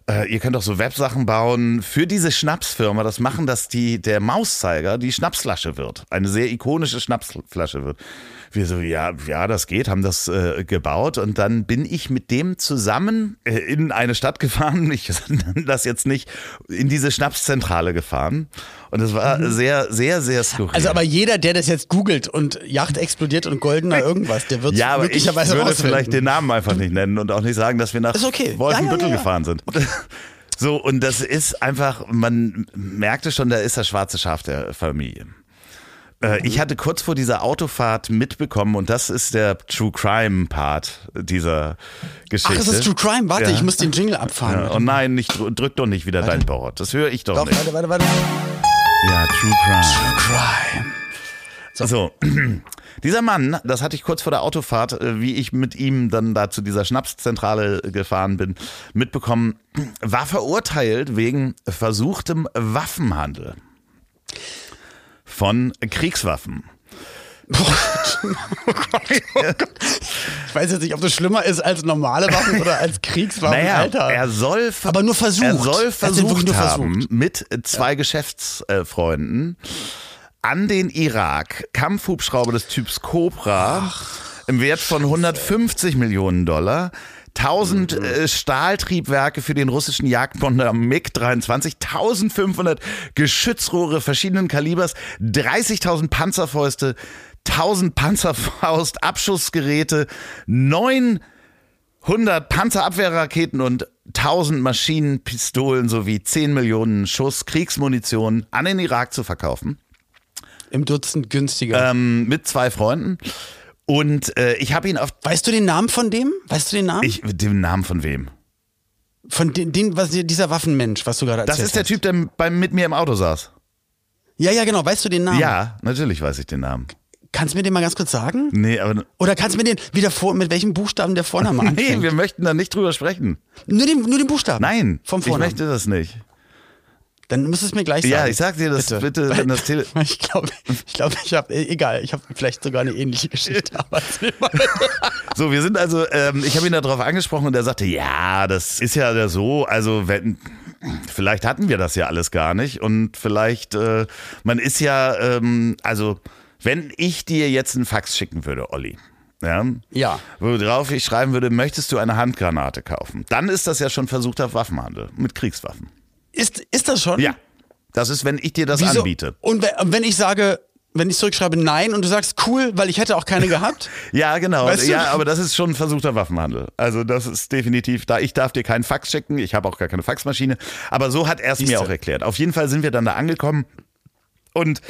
Speaker 2: äh, ihr könnt doch so Websachen bauen für diese Schnapsfirma, das machen, dass die, der Mauszeiger die Schnapsflasche wird. Eine sehr ikonische Schnapsflasche wird. Wir so, ja, ja, das geht, haben das äh, gebaut und dann bin ich mit dem zusammen äh, in eine Stadt [laughs] gefahren, ich nenne [laughs] das jetzt nicht, in diese Schnapszentrale gefahren und es war sehr, sehr, sehr skurril.
Speaker 1: Mhm. Also aber jeder, der das jetzt googelt und Yacht explodiert und goldener irgendwas, der wird
Speaker 2: ja, aber ich
Speaker 1: möglicherweise
Speaker 2: würde
Speaker 1: rausfinden.
Speaker 2: vielleicht den Namen einfach nicht nennen und auch nicht sagen, dass wir nach
Speaker 1: okay.
Speaker 2: Wolfenbüttel
Speaker 1: Ja, ja, ja,
Speaker 2: gefahren sind. [laughs] So, und das ist einfach, man merkte schon, da ist das schwarze Schaf der Familie. Äh, Ich hatte kurz vor dieser Autofahrt mitbekommen, und das ist der True Crime Part dieser Geschichte.
Speaker 1: Ach, es ist True Crime. Warte,
Speaker 2: Ja.
Speaker 1: ich muss den Jingle abfahren.
Speaker 2: Ja, oh nein, nicht, drü- drück doch nicht wieder dein Board. Das höre ich doch,
Speaker 1: Doch,
Speaker 2: nicht.
Speaker 1: warte, warte, warte.
Speaker 2: Ja, True Crime.
Speaker 1: Crime.
Speaker 2: So, [clears throat] dieser Mann, das hatte ich kurz vor der Autofahrt, äh, wie ich mit ihm dann da zu dieser Schnapszentrale gefahren bin, mitbekommen, [clears throat] war verurteilt wegen versuchtem Waffenhandel von Kriegswaffen. [laughs]
Speaker 1: Ich weiß jetzt nicht, ob das schlimmer ist als normale Waffen oder als Kriegswaffen,
Speaker 2: Naja,
Speaker 1: Alter.
Speaker 2: er soll
Speaker 1: Aber nur versucht.
Speaker 2: Er soll
Speaker 1: Er
Speaker 2: versucht
Speaker 1: nur
Speaker 2: haben,
Speaker 1: versucht.
Speaker 2: mit zwei Geschäftsfreunden an den Irak Kampfhubschrauber des Typs Cobra im Wert von 150 Millionen Dollar. 1000
Speaker 1: Mhm.
Speaker 2: äh, Stahltriebwerke für den russischen Jagdbomber MiG-23, 1500 Geschützrohre verschiedenen Kalibers, 30.000 Panzerfäuste, 1000 Panzerfaust, Abschussgeräte, 900 Panzerabwehrraketen und 1000 Maschinenpistolen sowie 10 Millionen Schuss Kriegsmunition an den Irak zu verkaufen.
Speaker 1: Im Dutzend günstiger.
Speaker 2: Ähm, mit zwei Freunden. Und äh, ich habe ihn auf.
Speaker 1: weißt du den Namen von dem? Weißt du den Namen?
Speaker 2: Ich, den Namen von wem?
Speaker 1: von den, den was, dieser Waffenmensch, was du gerade
Speaker 2: Das
Speaker 1: erzählt
Speaker 2: ist der
Speaker 1: hast.
Speaker 2: Typ, der beim, mit mir im Auto saß.
Speaker 1: Ja, ja, genau. Weißt du den Namen?
Speaker 2: Ja, natürlich weiß ich den Namen.
Speaker 1: Kannst du mir den mal ganz kurz sagen?
Speaker 2: Nee, aber.
Speaker 1: Oder kannst du mir den wieder vor, mit welchem Buchstaben der Vorname [laughs]
Speaker 2: Nee,
Speaker 1: anfängt?
Speaker 2: wir möchten da nicht drüber sprechen.
Speaker 1: nur, den, nur den Buchstaben?
Speaker 2: Nein,
Speaker 1: Vom
Speaker 2: ich
Speaker 1: Vornamen.
Speaker 2: möchte das nicht.
Speaker 1: Dann müsstest du es mir gleich sagen.
Speaker 2: Ja, ich sag dir das bitte, wenn das Tele
Speaker 1: Ich glaube, [laughs] ich, glaub, ich habe, egal, ich habe vielleicht sogar eine ähnliche Geschichte. [laughs]
Speaker 2: So, wir sind also, ähm, ich habe ihn darauf angesprochen und er sagte, ja, das ist ja so, also wenn, vielleicht hatten wir das ja alles gar nicht und vielleicht, äh, man ist ja, ähm, also wenn ich dir jetzt einen Fax schicken würde, Olli, ja,
Speaker 1: Ja.
Speaker 2: worauf ich schreiben würde, möchtest du eine Handgranate kaufen, dann ist das ja schon versuchter Waffenhandel mit Kriegswaffen.
Speaker 1: Ist, ist das schon?
Speaker 2: Ja, das ist, wenn ich dir das
Speaker 1: Wieso?
Speaker 2: anbiete.
Speaker 1: Und wenn, ich sage, wenn ich zurückschreibe nein und du sagst cool, weil ich hätte auch keine gehabt? [laughs]
Speaker 2: Ja, genau.
Speaker 1: Weißt du?
Speaker 2: ja, aber das ist schon versuchter Waffenhandel. Also das ist definitiv da. Ich darf dir keinen Fax schicken. Ich habe auch gar keine Faxmaschine. Aber so hat er es mir auch erklärt. Auf jeden Fall sind wir dann da angekommen und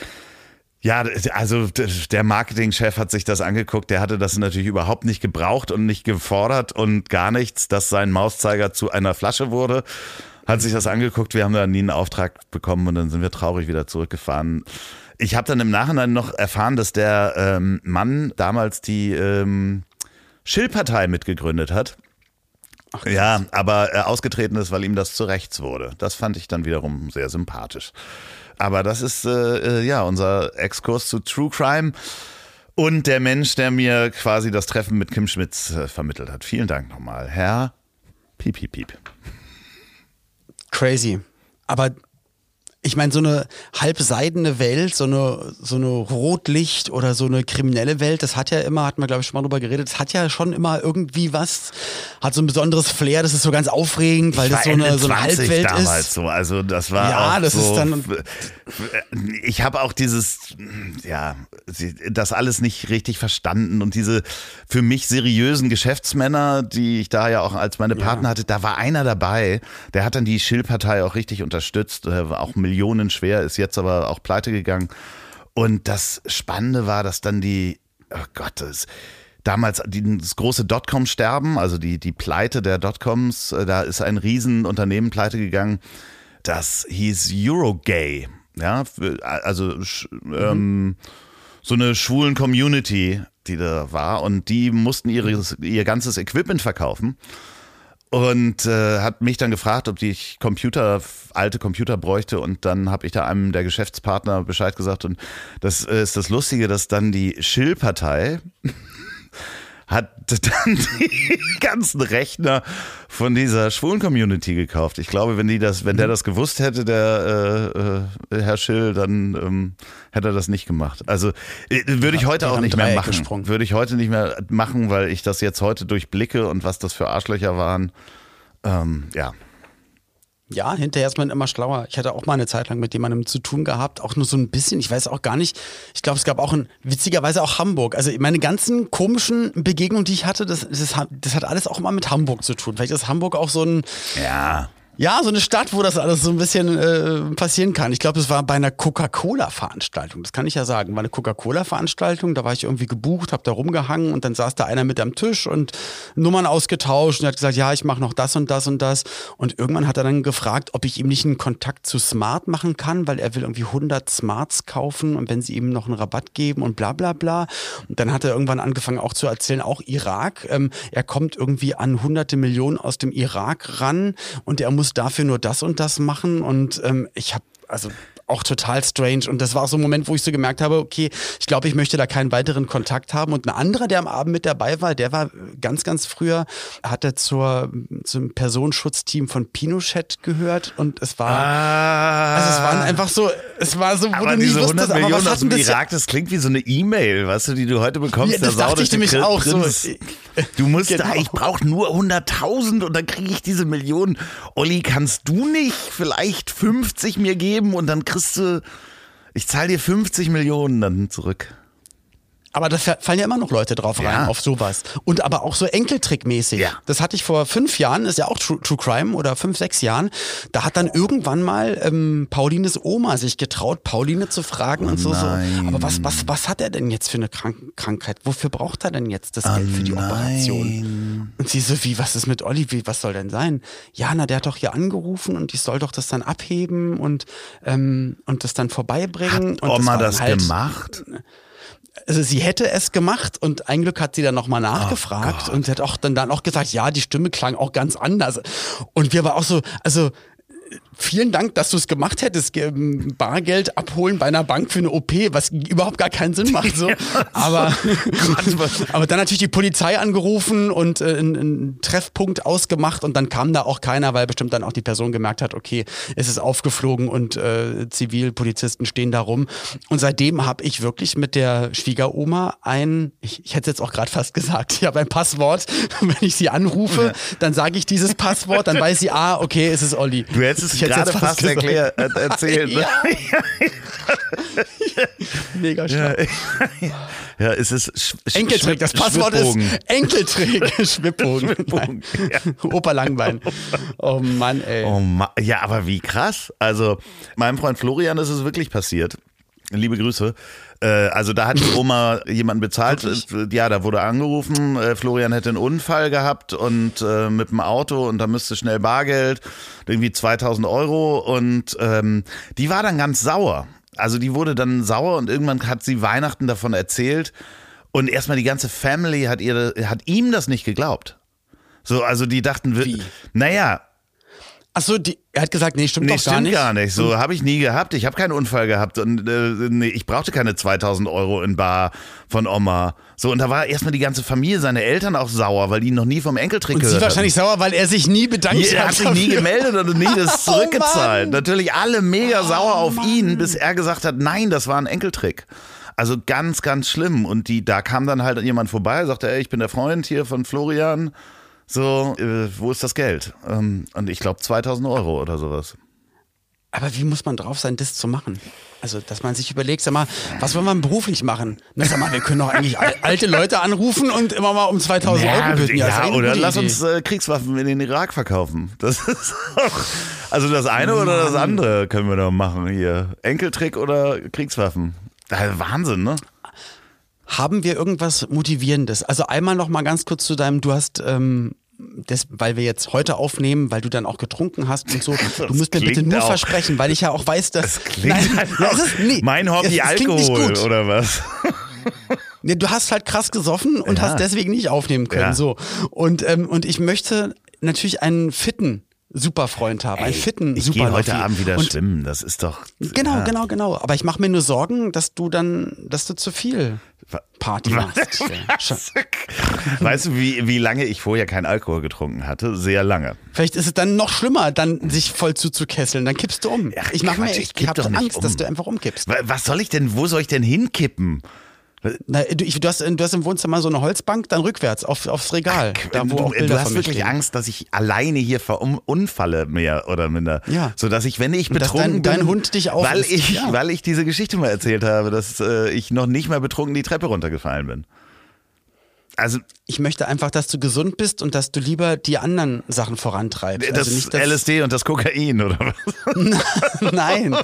Speaker 2: ja, also der Marketingchef hat sich das angeguckt. Der hatte das natürlich überhaupt nicht gebraucht und nicht gefordert und gar nichts, dass sein Mauszeiger zu einer Flasche wurde. Hat sich das angeguckt. Wir haben da nie einen Auftrag bekommen und dann sind wir traurig wieder zurückgefahren. Ich habe dann im Nachhinein noch erfahren, dass der ähm, Mann damals die ähm, Schill-Partei mitgegründet hat. ja, aber äh, ausgetreten ist, weil ihm das zu rechts wurde. Das fand ich dann wiederum sehr sympathisch. Aber das ist äh, äh, ja unser Exkurs zu True Crime und der Mensch, der mir quasi das Treffen mit Kim Schmitz äh, vermittelt hat. Vielen Dank nochmal, Herr Piep, Piep, Piep.
Speaker 1: Crazy. Aber ich meine, so eine halbseidene Welt, so eine, so eine Rotlicht oder so eine kriminelle Welt, das hat ja immer, hat man glaube ich schon mal drüber geredet, das hat ja schon immer irgendwie was, hat so ein besonderes Flair, das ist so ganz aufregend, weil das so eine, so eine
Speaker 2: 20
Speaker 1: Halbwelt
Speaker 2: damals
Speaker 1: ist.
Speaker 2: so. Also das war
Speaker 1: Ja, das
Speaker 2: so,
Speaker 1: ist dann-
Speaker 2: ich habe auch dieses, ja, das alles nicht richtig verstanden und diese für mich seriösen Geschäftsmänner, die ich da ja auch als meine Partner ja. hatte, da war einer dabei, der hat dann die Schill-Partei auch richtig unterstützt, war auch millionenschwer, ist jetzt aber auch pleite gegangen. Und das Spannende war, dass dann die, oh Gott, das, damals das große Dotcom-Sterben, also die, die Pleite der Dotcoms, äh, da ist ein Riesenunternehmen pleite gegangen. Das hieß Eurogay. Ja, also ähm, so eine schwulen Community, die da war. Und die mussten ihre, ihr ganzes Equipment verkaufen. Und äh, hat mich dann gefragt, ob ich Computer, alte Computer bräuchte. Und dann habe ich da einem der Geschäftspartner Bescheid gesagt. Und das ist das Lustige, dass dann die Schill-Partei hat dann [laughs] die ganzen Rechner von dieser schwulen Community gekauft. Ich glaube, wenn die das, wenn der mhm. das gewusst hätte, der äh, äh, Herr Schill, dann ähm, hätte er das nicht gemacht. Also äh, würde ich heute auch nicht mehr machen. Gesprungen. Würde ich heute nicht mehr machen, weil ich das jetzt heute durchblicke und was das für Arschlöcher waren. Ähm, ja.
Speaker 1: Ja, hinterher ist man immer schlauer. Ich hatte auch mal eine Zeit lang mit jemandem zu tun gehabt, auch nur so ein bisschen. Ich weiß auch gar nicht. Ich glaube, es gab auch ein, witzigerweise auch Hamburg. Also meine ganzen komischen Begegnungen, die ich hatte, das, das, das hat alles auch immer mit Hamburg zu tun. Vielleicht ist Hamburg auch so ein.
Speaker 2: Ja.
Speaker 1: Ja, so eine Stadt, wo das alles so ein bisschen äh, passieren kann. Ich glaube, das war bei einer Coca-Cola-Veranstaltung. Das kann ich ja sagen. War eine Coca-Cola-Veranstaltung. Da war ich irgendwie gebucht, habe da rumgehangen und dann saß da einer mit am Tisch und Nummern ausgetauscht und hat gesagt, ja, ich mache noch das und das und das. Und irgendwann hat er dann gefragt, ob ich ihm nicht einen Kontakt zu Smart machen kann, weil er will irgendwie 100 Smarts kaufen und wenn sie ihm noch einen Rabatt geben und bla bla bla. Und dann hat er irgendwann angefangen auch zu erzählen, auch Irak. Ähm, er kommt irgendwie an hunderte Millionen aus dem Irak ran und er muss muss dafür nur das und das machen. Und ähm, ich habe also auch total strange. Und das war auch so ein Moment, wo ich so gemerkt habe, okay, ich glaube, ich möchte da keinen weiteren Kontakt haben. Und ein anderer, der am Abend mit dabei war, der war ganz, ganz früher, hat er zur, zum Personenschutzteam von Pinochet gehört. Und es war, ah, also es waren einfach so, es war so, wo
Speaker 2: aber du diese nicht wusstest, 100 Millionen aus dem Irak, das klingt wie so eine E-Mail, weißt du, die du heute bekommst. Ja,
Speaker 1: das dachte ich nämlich auch so.
Speaker 2: Du musst genau. da, ich brauche nur 100.000 und dann kriege ich diese Millionen. Olli, kannst du nicht vielleicht 50 mir geben und dann kriegst kriegst du, ich zahle dir 50 Millionen dann zurück.
Speaker 1: Aber da fallen ja immer noch Leute drauf rein, ja. auf sowas. Und aber auch so Enkeltrickmäßig. Ja. Das hatte ich vor fünf Jahren, ist ja auch True, True Crime oder fünf, sechs Jahren. Da hat dann irgendwann mal ähm, Paulines Oma sich getraut, Pauline zu fragen oh und so, so. Aber was, was, was hat er denn jetzt für eine Krank Krankheit? Wofür braucht er denn jetzt das oh Geld für die nein. Operation? Und sie so, wie, was ist mit Olli? Wie, was soll denn sein? Ja, na, der hat doch hier angerufen und ich soll doch das dann abheben und, ähm, und das dann vorbeibringen.
Speaker 2: Hat Oma das, das halt, gemacht?
Speaker 1: Also sie hätte es gemacht und ein Glück hat sie dann nochmal nachgefragt oh und hat auch dann, dann auch gesagt, ja, die Stimme klang auch ganz anders. Und wir war auch so, also vielen Dank, dass du es gemacht hättest. Bargeld abholen bei einer Bank für eine OP, was überhaupt gar keinen Sinn macht. So. [laughs] aber, [laughs] [laughs] aber dann natürlich die Polizei angerufen und äh, einen, einen, Treffpunkt ausgemacht und dann kam da auch keiner, weil bestimmt dann auch die Person gemerkt hat, okay, es ist aufgeflogen und äh, Zivilpolizisten stehen da rum. Und seitdem habe ich wirklich mit der Schwiegeroma ein, ich, ich hätte es jetzt auch gerade fast gesagt, ich habe ein Passwort. Wenn ich sie anrufe, ja. dann sage ich dieses Passwort, dann weiß sie, ah, okay, es ist Olli.
Speaker 2: Du hättest es gerade fast, fast erklär, äh, erzählt. Ne? [laughs]
Speaker 1: Mega stark.
Speaker 2: Ja, [laughs] ja, es ist
Speaker 1: Sch Enkeltrick, das Passwort ist Enkeltrick, [laughs] Schwibbogen. Schwibbogen ja. Opa Langbein. Oh Mann, ey.
Speaker 2: Oh Mann. Ja, aber wie krass. Also, meinem Freund Florian ist es wirklich passiert. Liebe Grüße. Äh, also da hat die [laughs] Oma jemanden bezahlt. Wirklich? Ja, da wurde angerufen. Äh, Florian hätte einen Unfall gehabt und äh, mit dem Auto und da müsste schnell Bargeld, irgendwie 2000 Euro und ähm, die war dann ganz sauer. Also die wurde dann sauer und irgendwann hat sie Weihnachten davon erzählt und erstmal die ganze Family hat ihr hat ihm das nicht geglaubt. So, also die dachten, Wie? naja,
Speaker 1: Achso, er hat gesagt, nee, stimmt nee, doch
Speaker 2: gar
Speaker 1: nicht.
Speaker 2: gar nicht. So habe ich nie gehabt. Ich habe keinen Unfall gehabt und äh, nee, ich brauchte keine 2000 Euro in Bar von Oma. So und da war erstmal die ganze Familie, seine Eltern auch sauer, weil die noch nie vom Enkeltrick und gehört
Speaker 1: sie wahrscheinlich
Speaker 2: hatten.
Speaker 1: sauer, weil er sich nie bedankt
Speaker 2: hat. Er hat sich nie gemeldet und nie [laughs] das oh zurückgezahlt. Oh Natürlich alle mega sauer oh auf Mann. ihn, bis er gesagt hat, nein, das war ein Enkeltrick. Also ganz, ganz schlimm. Und die, da kam dann halt jemand vorbei, sagte, ey, ich bin der Freund hier von Florian so, äh, wo ist das Geld? Ähm, und ich glaube 2000 Euro oder sowas.
Speaker 1: Aber wie muss man drauf sein, das zu machen? Also, dass man sich überlegt, sag mal, was wollen wir beruflich machen? Na, sag mal, wir können doch eigentlich alte Leute anrufen und immer mal um 2000 ja, Euro bitten.
Speaker 2: Ja, ja oder lass Idee. uns äh, Kriegswaffen in den Irak verkaufen. Das ist auch, also das eine Mann. oder das andere können wir doch machen hier. Enkeltrick oder Kriegswaffen. Wahnsinn, ne?
Speaker 1: Haben wir irgendwas Motivierendes? Also einmal noch mal ganz kurz zu deinem, du hast ähm, das, weil wir jetzt heute aufnehmen, weil du dann auch getrunken hast und so. [laughs] Du musst mir bitte nur auch, versprechen, weil ich ja auch weiß, dass.
Speaker 2: Das klingt nein, halt das ist, nee, mein Hobby es, es Alkohol oder was? [laughs]
Speaker 1: Nee, du hast halt krass gesoffen und ja. hast deswegen nicht aufnehmen können. Ja. So. Und, ähm, und ich möchte natürlich einen fitten Superfreund habe, einen fitten
Speaker 2: ich Super. Ich heute Abend wieder und schwimmen, das ist doch.
Speaker 1: Genau, ja. genau, genau. Aber ich mache mir nur Sorgen, dass du dann, dass du zu viel Party [laughs] machst.
Speaker 2: weißt du, wie, wie lange ich vorher keinen Alkohol getrunken hatte? Sehr lange.
Speaker 1: Vielleicht ist es dann noch schlimmer, dann sich voll zuzukesseln. Dann kippst du um. Ach, ich mache mir, ich, ich habe Angst, um. dass du einfach umkippst.
Speaker 2: Was soll ich denn, wo soll ich denn hinkippen?
Speaker 1: Na, du, ich, du, hast, du hast im Wohnzimmer so eine Holzbank, dann rückwärts auf, aufs Regal.
Speaker 2: Ach, da, wo du, auch Bilder du hast wirklich stehen. Angst, dass ich alleine hier verunfalle, mehr oder minder. Ja. So dass ich, wenn ich betrunken
Speaker 1: dein, dein Hund dich
Speaker 2: auch weil ich, ja. weil ich diese Geschichte mal erzählt habe, dass äh, ich noch nicht mal betrunken die Treppe runtergefallen bin.
Speaker 1: Also ich möchte einfach, dass du gesund bist und dass du lieber die anderen Sachen vorantreibst.
Speaker 2: Das also nicht das LSD und das Kokain oder was? [laughs]
Speaker 1: Nein,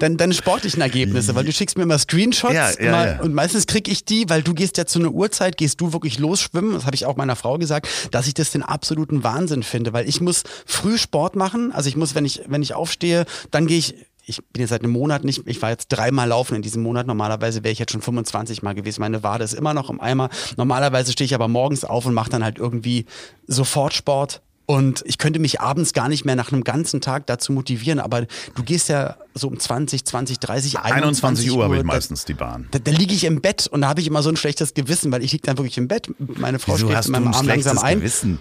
Speaker 1: dann deine sportlichen Ergebnisse, weil du schickst mir immer Screenshots ja, ja, immer, ja. und meistens krieg ich die, weil du gehst ja zu einer Uhrzeit, gehst du wirklich los schwimmen, das habe ich auch meiner Frau gesagt, dass ich das den absoluten Wahnsinn finde, weil ich muss früh Sport machen, also ich muss, wenn ich wenn ich aufstehe, dann gehe ich ich bin jetzt seit einem Monat nicht, ich war jetzt dreimal laufen in diesem Monat. Normalerweise wäre ich jetzt schon 25 Mal gewesen. Meine Wade ist immer noch im Eimer. Normalerweise stehe ich aber morgens auf und mache dann halt irgendwie sofort Sport. Und ich könnte mich abends gar nicht mehr nach einem ganzen Tag dazu motivieren, aber du gehst ja so um 20, 20, 30, 21, 21 Uhr.
Speaker 2: habe ich meistens die Bahn.
Speaker 1: Da, da liege ich im Bett und da habe ich immer so ein schlechtes Gewissen, weil ich liege dann wirklich im Bett. Meine Frau
Speaker 2: Wieso schlägt in meinem Arm langsam ein. Gewissen?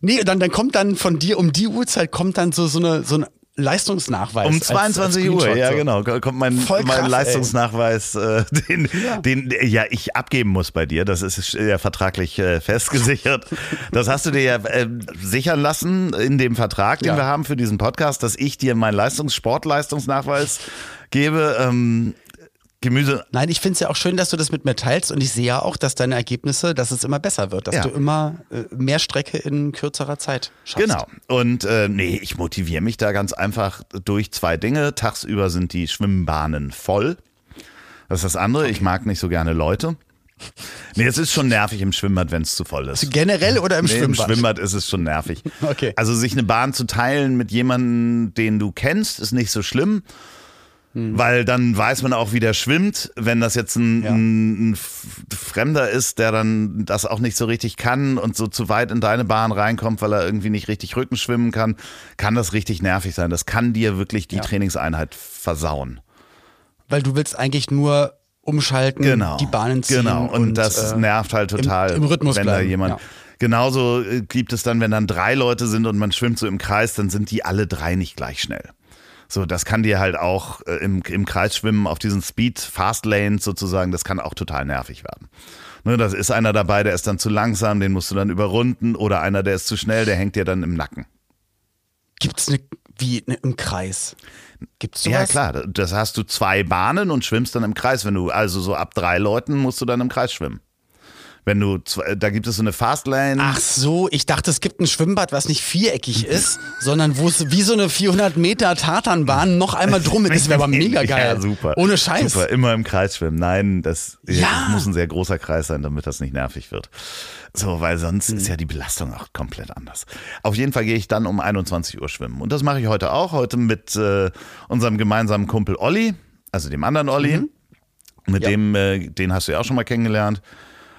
Speaker 1: Nee, dann, dann kommt dann von dir um die Uhrzeit kommt dann so, so, eine, so ein Leistungsnachweis.
Speaker 2: Um 22 als, als Uhr, ja genau, kommt mein, krass, mein Leistungsnachweis, äh, den, ja. den ja ich abgeben muss bei dir. Das ist ja vertraglich äh, festgesichert. Das hast du dir ja äh, sichern lassen in dem Vertrag, den ja. wir haben für diesen Podcast, dass ich dir meinen Leistungs Sportleistungsnachweis gebe. Ähm, Gemüse.
Speaker 1: Nein, ich finde es ja auch schön, dass du das mit mir teilst und ich sehe ja auch, dass deine Ergebnisse, dass es immer besser wird, dass ja. du immer äh, mehr Strecke in kürzerer Zeit schaffst.
Speaker 2: Genau. Und äh, nee, ich motiviere mich da ganz einfach durch zwei Dinge. Tagsüber sind die Schwimmbahnen voll. Das ist das andere. Okay. Ich mag nicht so gerne Leute. Nee, es ist schon nervig im Schwimmbad, wenn es zu voll ist.
Speaker 1: Generell oder im
Speaker 2: nee,
Speaker 1: Schwimmbad?
Speaker 2: Im Schwimmbad ist es schon nervig. [laughs]
Speaker 1: Okay.
Speaker 2: Also sich eine Bahn zu teilen mit jemandem, den du kennst, ist nicht so schlimm. Mhm. Weil dann weiß man auch, wie der schwimmt. Wenn das jetzt ein, ja. ein, ein, Fremder ist, der dann das auch nicht so richtig kann und so zu weit in deine Bahn reinkommt, weil er irgendwie nicht richtig Rücken schwimmen kann, kann das richtig nervig sein. Das kann dir wirklich die ja. Trainingseinheit versauen.
Speaker 1: Weil du willst eigentlich nur umschalten, genau. die Bahnen ziehen.
Speaker 2: Genau, und, und das äh, nervt halt total,
Speaker 1: im, im Rhythmus
Speaker 2: wenn
Speaker 1: bleiben.
Speaker 2: da jemand. Ja. Genauso äh, gibt es dann, wenn dann drei Leute sind und man schwimmt so im Kreis, dann sind die alle drei nicht gleich schnell. So, das kann dir halt auch äh, im, im Kreis schwimmen auf diesen Speed Fast Lanes sozusagen, das kann auch total nervig werden. Ne, das ist einer dabei, der ist dann zu langsam, den musst du dann überrunden oder einer, der ist zu schnell, der hängt dir dann im Nacken.
Speaker 1: Gibt es eine wie ne, im Kreis? Gibt's sowas?
Speaker 2: Ja, klar. Das hast du zwei Bahnen und schwimmst dann im Kreis. Wenn du also so ab drei Leuten musst du dann im Kreis schwimmen. Wenn du, da gibt es so eine Fastlane.
Speaker 1: Ach so, ich dachte, es gibt ein Schwimmbad, was nicht viereckig ist, sondern wo es wie so eine 400 Meter Tatanbahn noch einmal drum ist. Das wäre aber [laughs] mega geil.
Speaker 2: Ja, super.
Speaker 1: Ohne Scheiß.
Speaker 2: Super, immer im Kreis schwimmen. Nein, das, ja. das muss ein sehr großer Kreis sein, damit das nicht nervig wird. So, weil sonst hm. ist ja die Belastung auch komplett anders. Auf jeden Fall gehe ich dann um 21 Uhr schwimmen. Und das mache ich heute auch. Heute mit äh, unserem gemeinsamen Kumpel Olli, also dem anderen Olli. Mhm. Mit ja. dem, äh, den hast du ja auch schon mal kennengelernt.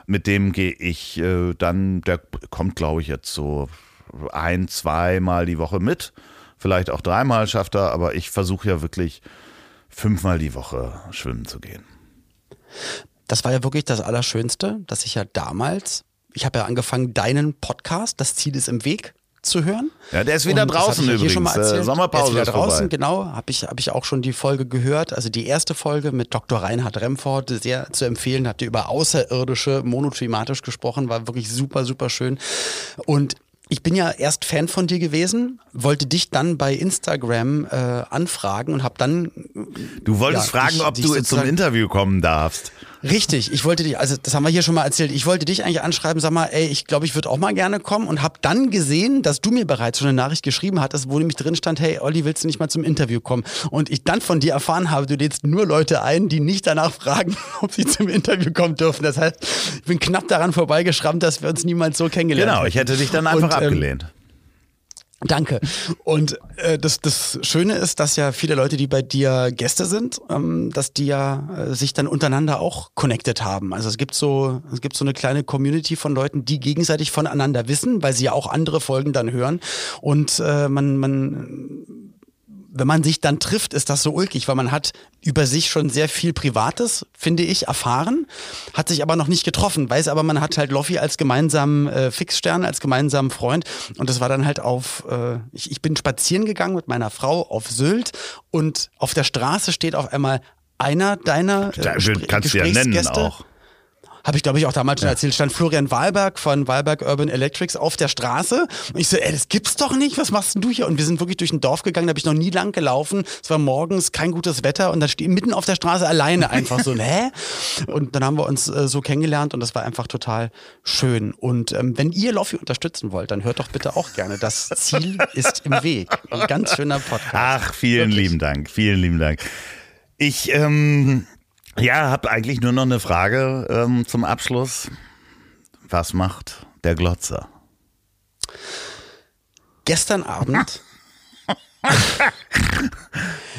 Speaker 2: Mit dem gehe ich äh, dann, der kommt, glaube ich, jetzt so ein, zweimal die Woche mit. Vielleicht auch dreimal schafft er, aber ich versuche ja wirklich fünfmal die Woche schwimmen zu gehen.
Speaker 1: Das war ja wirklich das Allerschönste, dass ich ja damals, ich habe ja angefangen, deinen Podcast, das Ziel ist im Weg, zu hören.
Speaker 2: Ja, der ist wieder und draußen übrigens. Hier schon mal
Speaker 1: erzählt. Äh, Sommerpause der ist wieder draußen, vorbei. genau. Habe ich, hab ich auch schon die Folge gehört. Also die erste Folge mit Dr. Reinhard Remford, sehr zu empfehlen. Habt ihr über Außerirdische monotrimatisch gesprochen, war wirklich super, super schön. Und ich bin ja erst Fan von dir gewesen, wollte dich dann bei Instagram äh, anfragen und habe dann.
Speaker 2: Du wolltest ja, fragen, dich, ob dich du zum Interview kommen darfst.
Speaker 1: Richtig, ich wollte dich, also das haben wir hier schon mal erzählt, ich wollte dich eigentlich anschreiben, sag mal, ey, ich glaube, ich würde auch mal gerne kommen und habe dann gesehen, dass du mir bereits schon eine Nachricht geschrieben hattest, wo nämlich drin stand, hey, Olli, willst du nicht mal zum Interview kommen? Und ich dann von dir erfahren habe, du lädst nur Leute ein, die nicht danach fragen, [laughs] ob sie zum Interview kommen dürfen. Das heißt, ich bin knapp daran vorbeigeschrammt, dass wir uns niemals so kennengelernt
Speaker 2: haben. Genau, ich hätte dich dann einfach und, ähm, abgelehnt.
Speaker 1: Danke. Und äh, das, das Schöne ist, dass ja viele Leute, die bei dir Gäste sind, ähm, dass die ja äh, sich dann untereinander auch connected haben. Also es gibt so, es gibt so eine kleine Community von Leuten, die gegenseitig voneinander wissen, weil sie ja auch andere Folgen dann hören. Und äh, man, man wenn man sich dann trifft, ist das so ulkig, weil man hat über sich schon sehr viel Privates, finde ich, erfahren, hat sich aber noch nicht getroffen, weiß aber, man hat halt Loffi als gemeinsamen äh, Fixstern, als gemeinsamen Freund. Und das war dann halt auf, äh, ich, ich bin spazieren gegangen mit meiner Frau auf Sylt und auf der Straße steht auf einmal einer deiner äh,
Speaker 2: Kannst du ja nennen auch
Speaker 1: habe ich glaube ich auch damals schon ja. erzählt, stand Florian Wahlberg von Wahlberg Urban Electrics auf der Straße und ich so, ey, das gibt's doch nicht, was machst denn du hier? Und wir sind wirklich durch ein Dorf gegangen, da habe ich noch nie lang gelaufen, es war morgens kein gutes Wetter und da stehe mitten auf der Straße alleine [laughs] einfach so, hä? Und dann haben wir uns äh, so kennengelernt und das war einfach total schön. Und ähm, wenn ihr Loffi unterstützen wollt, dann hört doch bitte auch gerne. Das Ziel ist im Weg. Ein ganz schöner Podcast.
Speaker 2: Ach, vielen Wirklich. lieben Dank, vielen lieben Dank. Ich ähm, ja, habe eigentlich nur noch eine Frage ähm, zum Abschluss. Was macht der Glotzer?
Speaker 1: Gestern Abend.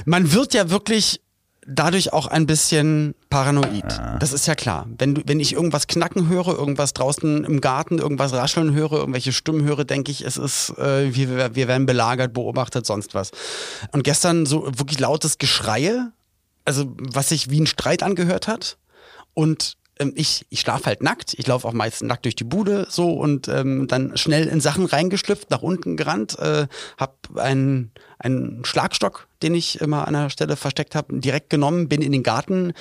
Speaker 1: Man wird ja wirklich dadurch auch ein bisschen paranoid. Ja. Das ist ja klar. Wenn, du, wenn ich irgendwas knacken höre, irgendwas draußen im Garten, irgendwas rascheln höre, irgendwelche Stimmen höre, denke ich, es ist, äh, wir, wir werden belagert, beobachtet, sonst was. Und gestern so wirklich lautes Geschreie also was sich wie ein Streit angehört hat. Und ähm, ich, ich schlafe halt nackt. Ich laufe auch meist nackt durch die Bude so und ähm, dann schnell in Sachen reingeschlüpft, nach unten gerannt, äh, habe einen, einen Schlagstock, den ich immer an der Stelle versteckt habe, direkt genommen, bin in den Garten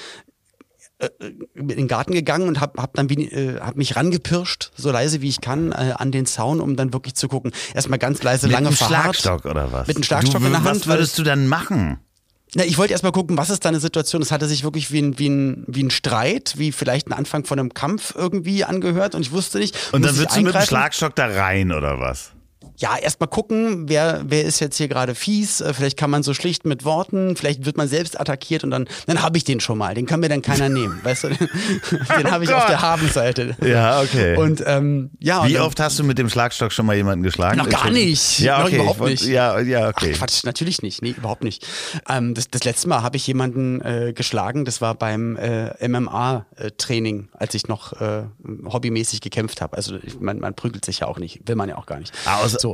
Speaker 1: äh, in den Garten gegangen und habe hab dann wie, äh, hab mich rangepirscht, so leise wie ich kann, äh, an den Zaun, um dann wirklich zu gucken. Erstmal ganz leise,
Speaker 2: Mit
Speaker 1: lange
Speaker 2: Mit einem Schlagstock oder was?
Speaker 1: Mit einem Schlagstock du, in der Hand.
Speaker 2: Was würdest du dann machen?
Speaker 1: Na, ich wollte erstmal gucken, was ist da eine Situation? Es hatte sich wirklich wie ein, wie, ein, wie ein Streit, wie vielleicht ein Anfang von einem Kampf irgendwie angehört und ich wusste nicht.
Speaker 2: Und dann würdest du mit dem Schlagstock da rein oder was?
Speaker 1: Ja, erstmal gucken, wer, wer ist jetzt hier gerade fies. Äh, vielleicht kann man so schlicht mit Worten, vielleicht wird man selbst attackiert und dann, dann habe ich den schon mal. Den kann mir dann keiner nehmen. [laughs] Weißt du? Den oh habe ich auf der Habenseite.
Speaker 2: Ja, okay.
Speaker 1: Und ähm, ja.
Speaker 2: Wie
Speaker 1: und
Speaker 2: oft hast du mit dem Schlagstock schon mal jemanden geschlagen?
Speaker 1: Noch gar nicht.
Speaker 2: Ja, okay.
Speaker 1: Noch überhaupt nicht.
Speaker 2: Ja, ja, okay.
Speaker 1: Ach, Quatsch, natürlich nicht. Nee, überhaupt nicht. Ähm, das, das letzte Mal habe ich jemanden äh, geschlagen, das war beim äh, MMA-Training, als ich noch äh, hobbymäßig gekämpft habe. Also ich, man, man prügelt sich ja auch nicht, will man ja auch gar nicht.
Speaker 2: Also, so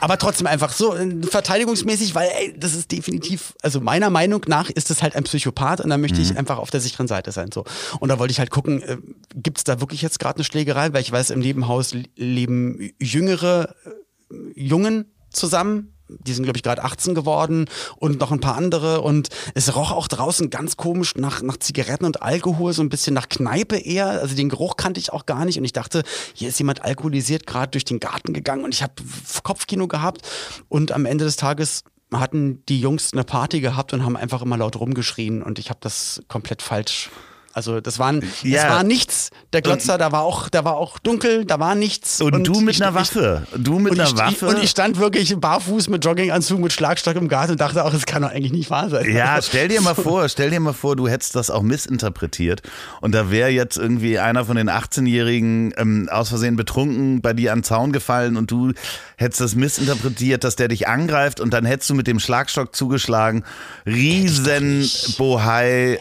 Speaker 1: aber trotzdem einfach so äh, verteidigungsmäßig, weil ey, das ist definitiv, also meiner Meinung nach ist es halt ein Psychopath und da möchte ich mhm. einfach auf der sicheren Seite sein. So. Und da wollte ich halt gucken, äh, gibt es da wirklich jetzt gerade eine Schlägerei, weil ich weiß, im Nebenhaus leben jüngere äh, Jungen zusammen, die sind, glaube ich, gerade 18 geworden und noch ein paar andere. Und es roch auch draußen ganz komisch nach, nach Zigaretten und Alkohol, so ein bisschen nach Kneipe eher. Also den Geruch kannte ich auch gar nicht. Und ich dachte, hier ist jemand alkoholisiert gerade durch den Garten gegangen und ich habe Kopfkino gehabt. Und am Ende des Tages hatten die Jungs eine Party gehabt und haben einfach immer laut rumgeschrien. Und ich habe das komplett falsch also das waren, ja. das war nichts. Der Glotzer, und, da war auch, da war auch dunkel, da war nichts.
Speaker 2: Und, und du mit ich, einer Waffe. Du mit einer
Speaker 1: ich,
Speaker 2: Waffe.
Speaker 1: Und ich stand wirklich barfuß mit Jogginganzug, mit Schlagstock im Garten und dachte auch, es kann doch eigentlich nicht wahr sein.
Speaker 2: Ja, stell dir mal vor, stell dir mal vor, du hättest das auch missinterpretiert und da wäre jetzt irgendwie einer von den 18-Jährigen ähm, aus Versehen betrunken bei dir an den Zaun gefallen und du hättest das missinterpretiert, dass der dich angreift und dann hättest du mit dem Schlagstock zugeschlagen. Riesen Bohai.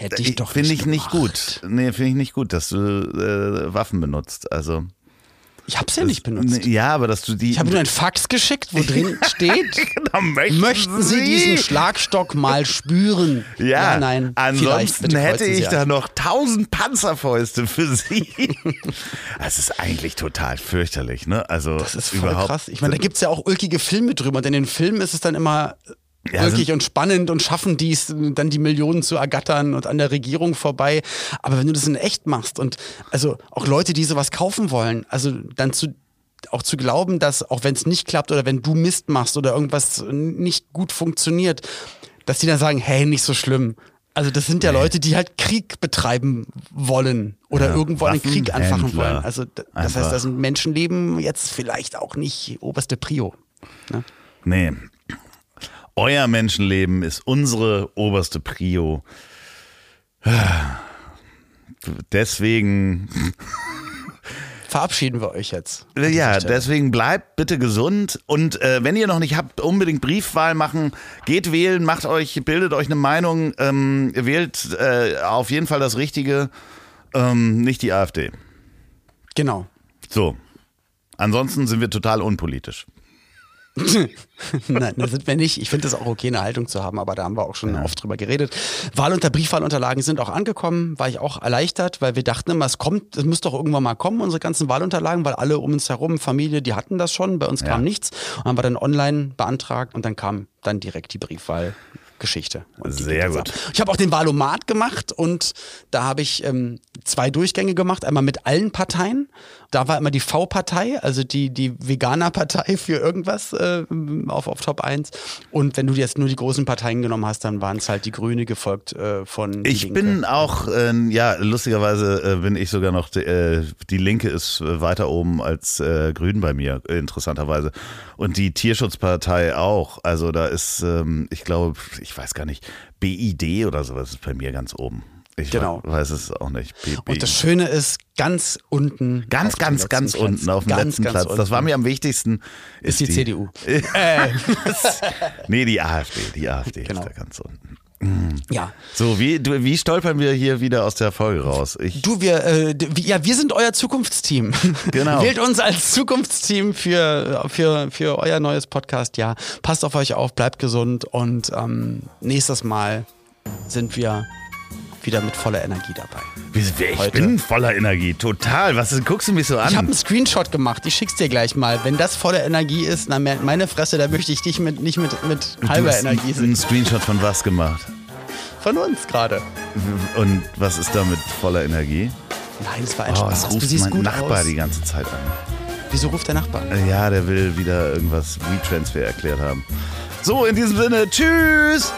Speaker 2: Finde ich nicht gut. Nee, finde ich nicht gut, dass du äh, Waffen benutzt. Also.
Speaker 1: Ich hab's ja das, nicht benutzt.
Speaker 2: Ja, aber dass du die.
Speaker 1: Ich habe nur ein Fax geschickt, wo drin [laughs] steht, möchten, möchten Sie, Sie diesen Schlagstock mal spüren?
Speaker 2: Ja, ja nein. Ansonsten hätte ich da noch tausend Panzerfäuste für Sie. [laughs] das ist eigentlich total fürchterlich, ne? Also
Speaker 1: das ist voll überhaupt. krass. Ich meine, da gibt's ja auch ulkige Filme drüber. Und in den Filmen ist es dann immer ja, wirklich und spannend und schaffen dies, dann die Millionen zu ergattern und an der Regierung vorbei. Aber wenn du das in echt machst und also auch Leute, die sowas kaufen wollen, also dann zu auch zu glauben, dass auch wenn es nicht klappt oder wenn du Mist machst oder irgendwas nicht gut funktioniert, dass die dann sagen, hey, nicht so schlimm. Also das sind ja nee. Leute, die halt Krieg betreiben wollen oder ja, irgendwo einen Krieg anfachen wollen. Also das Einfach. heißt, das sind Menschenleben jetzt vielleicht auch nicht oberste Prio.
Speaker 2: Ne? Nee. Euer Menschenleben ist unsere oberste Prio. Deswegen
Speaker 1: verabschieden wir euch jetzt.
Speaker 2: Ja, deswegen bleibt bitte gesund und äh, wenn ihr noch nicht habt, unbedingt Briefwahl machen. Geht wählen, macht euch, bildet euch eine Meinung, ähm, wählt äh, auf jeden Fall das Richtige, ähm, nicht die AfD.
Speaker 1: Genau.
Speaker 2: So. Ansonsten sind wir total unpolitisch.
Speaker 1: Nein, das sind wir nicht. Ich finde das auch okay, eine Haltung zu haben, aber da haben wir auch schon ja. oft drüber geredet. Wahlunter Briefwahlunterlagen sind auch angekommen, war ich auch erleichtert, weil wir dachten immer, es kommt, es muss doch irgendwann mal kommen, unsere ganzen Wahlunterlagen, weil alle um uns herum, Familie, die hatten das schon, bei uns ja. kam nichts. Und haben wir dann online beantragt und dann kam dann direkt die Briefwahl. Geschichte.
Speaker 2: Sehr gut.
Speaker 1: Ich habe auch den Wahlomat gemacht und da habe ich ähm, zwei Durchgänge gemacht. Einmal mit allen Parteien da war immer die V-Partei, also die, die Veganer-Partei für irgendwas äh, auf, auf Top 1. Und wenn du jetzt nur die großen Parteien genommen hast, dann waren es halt die Grüne gefolgt äh, von.
Speaker 2: Ich
Speaker 1: Linke.
Speaker 2: bin auch, äh, ja, lustigerweise äh, bin ich sogar noch, äh, die Linke ist weiter oben als äh, Grün bei mir, interessanterweise. Und die Tierschutzpartei auch. Also da ist, ähm, ich glaube, ich weiß gar nicht, BID oder sowas ist bei mir ganz oben. Ich genau. weiß es auch nicht.
Speaker 1: BB. Und das Schöne ist, ganz unten.
Speaker 2: Ganz, ganz, ganz Platz. unten auf dem ganz, letzten ganz Platz. Unten. Das war mir am wichtigsten.
Speaker 1: Ist, ist die, die, CDU.
Speaker 2: äh. [laughs] [laughs] nee, die AfD. Die AfD genau. ist da ganz unten.
Speaker 1: Ja.
Speaker 2: So, wie, du, wie stolpern wir hier wieder aus der Folge raus?
Speaker 1: Ich du, wir, äh, ja, wir sind euer Zukunftsteam. [laughs]
Speaker 2: Genau.
Speaker 1: Wählt uns als Zukunftsteam für, für, für euer neues Podcast. Ja, passt auf euch auf, bleibt gesund und ähm, nächstes Mal sind wir wieder mit voller Energie dabei.
Speaker 2: Ich Heute. bin voller Energie, total. Was guckst du mich so an?
Speaker 1: Ich habe einen Screenshot gemacht, ich schick's dir gleich mal. Wenn das voller Energie ist, dann meine Fresse, da möchte ich dich mit, nicht mit, mit halber Energie
Speaker 2: sehen. einen Screenshot von was gemacht?
Speaker 1: Von uns gerade.
Speaker 2: Und was ist da mit voller Energie?
Speaker 1: Nein, es war ein oh, Spaß.
Speaker 2: Es ruft mein Nachbar aus. die ganze Zeit an.
Speaker 1: Wieso ruft der Nachbar?
Speaker 2: Ja, der will wieder irgendwas WeTransfer erklärt haben. So, in diesem Sinne, tschüss!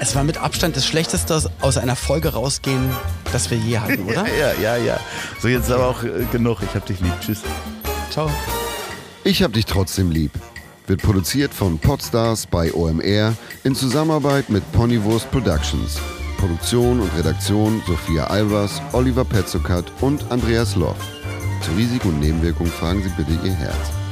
Speaker 1: Es war mit Abstand das Schlechteste aus einer Folge rausgehen, das wir je hatten, [laughs] oder?
Speaker 2: ja, ja, ja. So, jetzt aber auch äh, genug. Ich hab dich lieb. Tschüss.
Speaker 1: Ciao.
Speaker 3: Ich hab dich trotzdem lieb. Wird produziert von Podstars bei OMR in Zusammenarbeit mit Ponywurst Productions. Produktion und Redaktion Sophia Albers, Oliver Petzokat und Andreas Loff. Zu Risiko und Nebenwirkungen fragen Sie bitte Ihr Herz.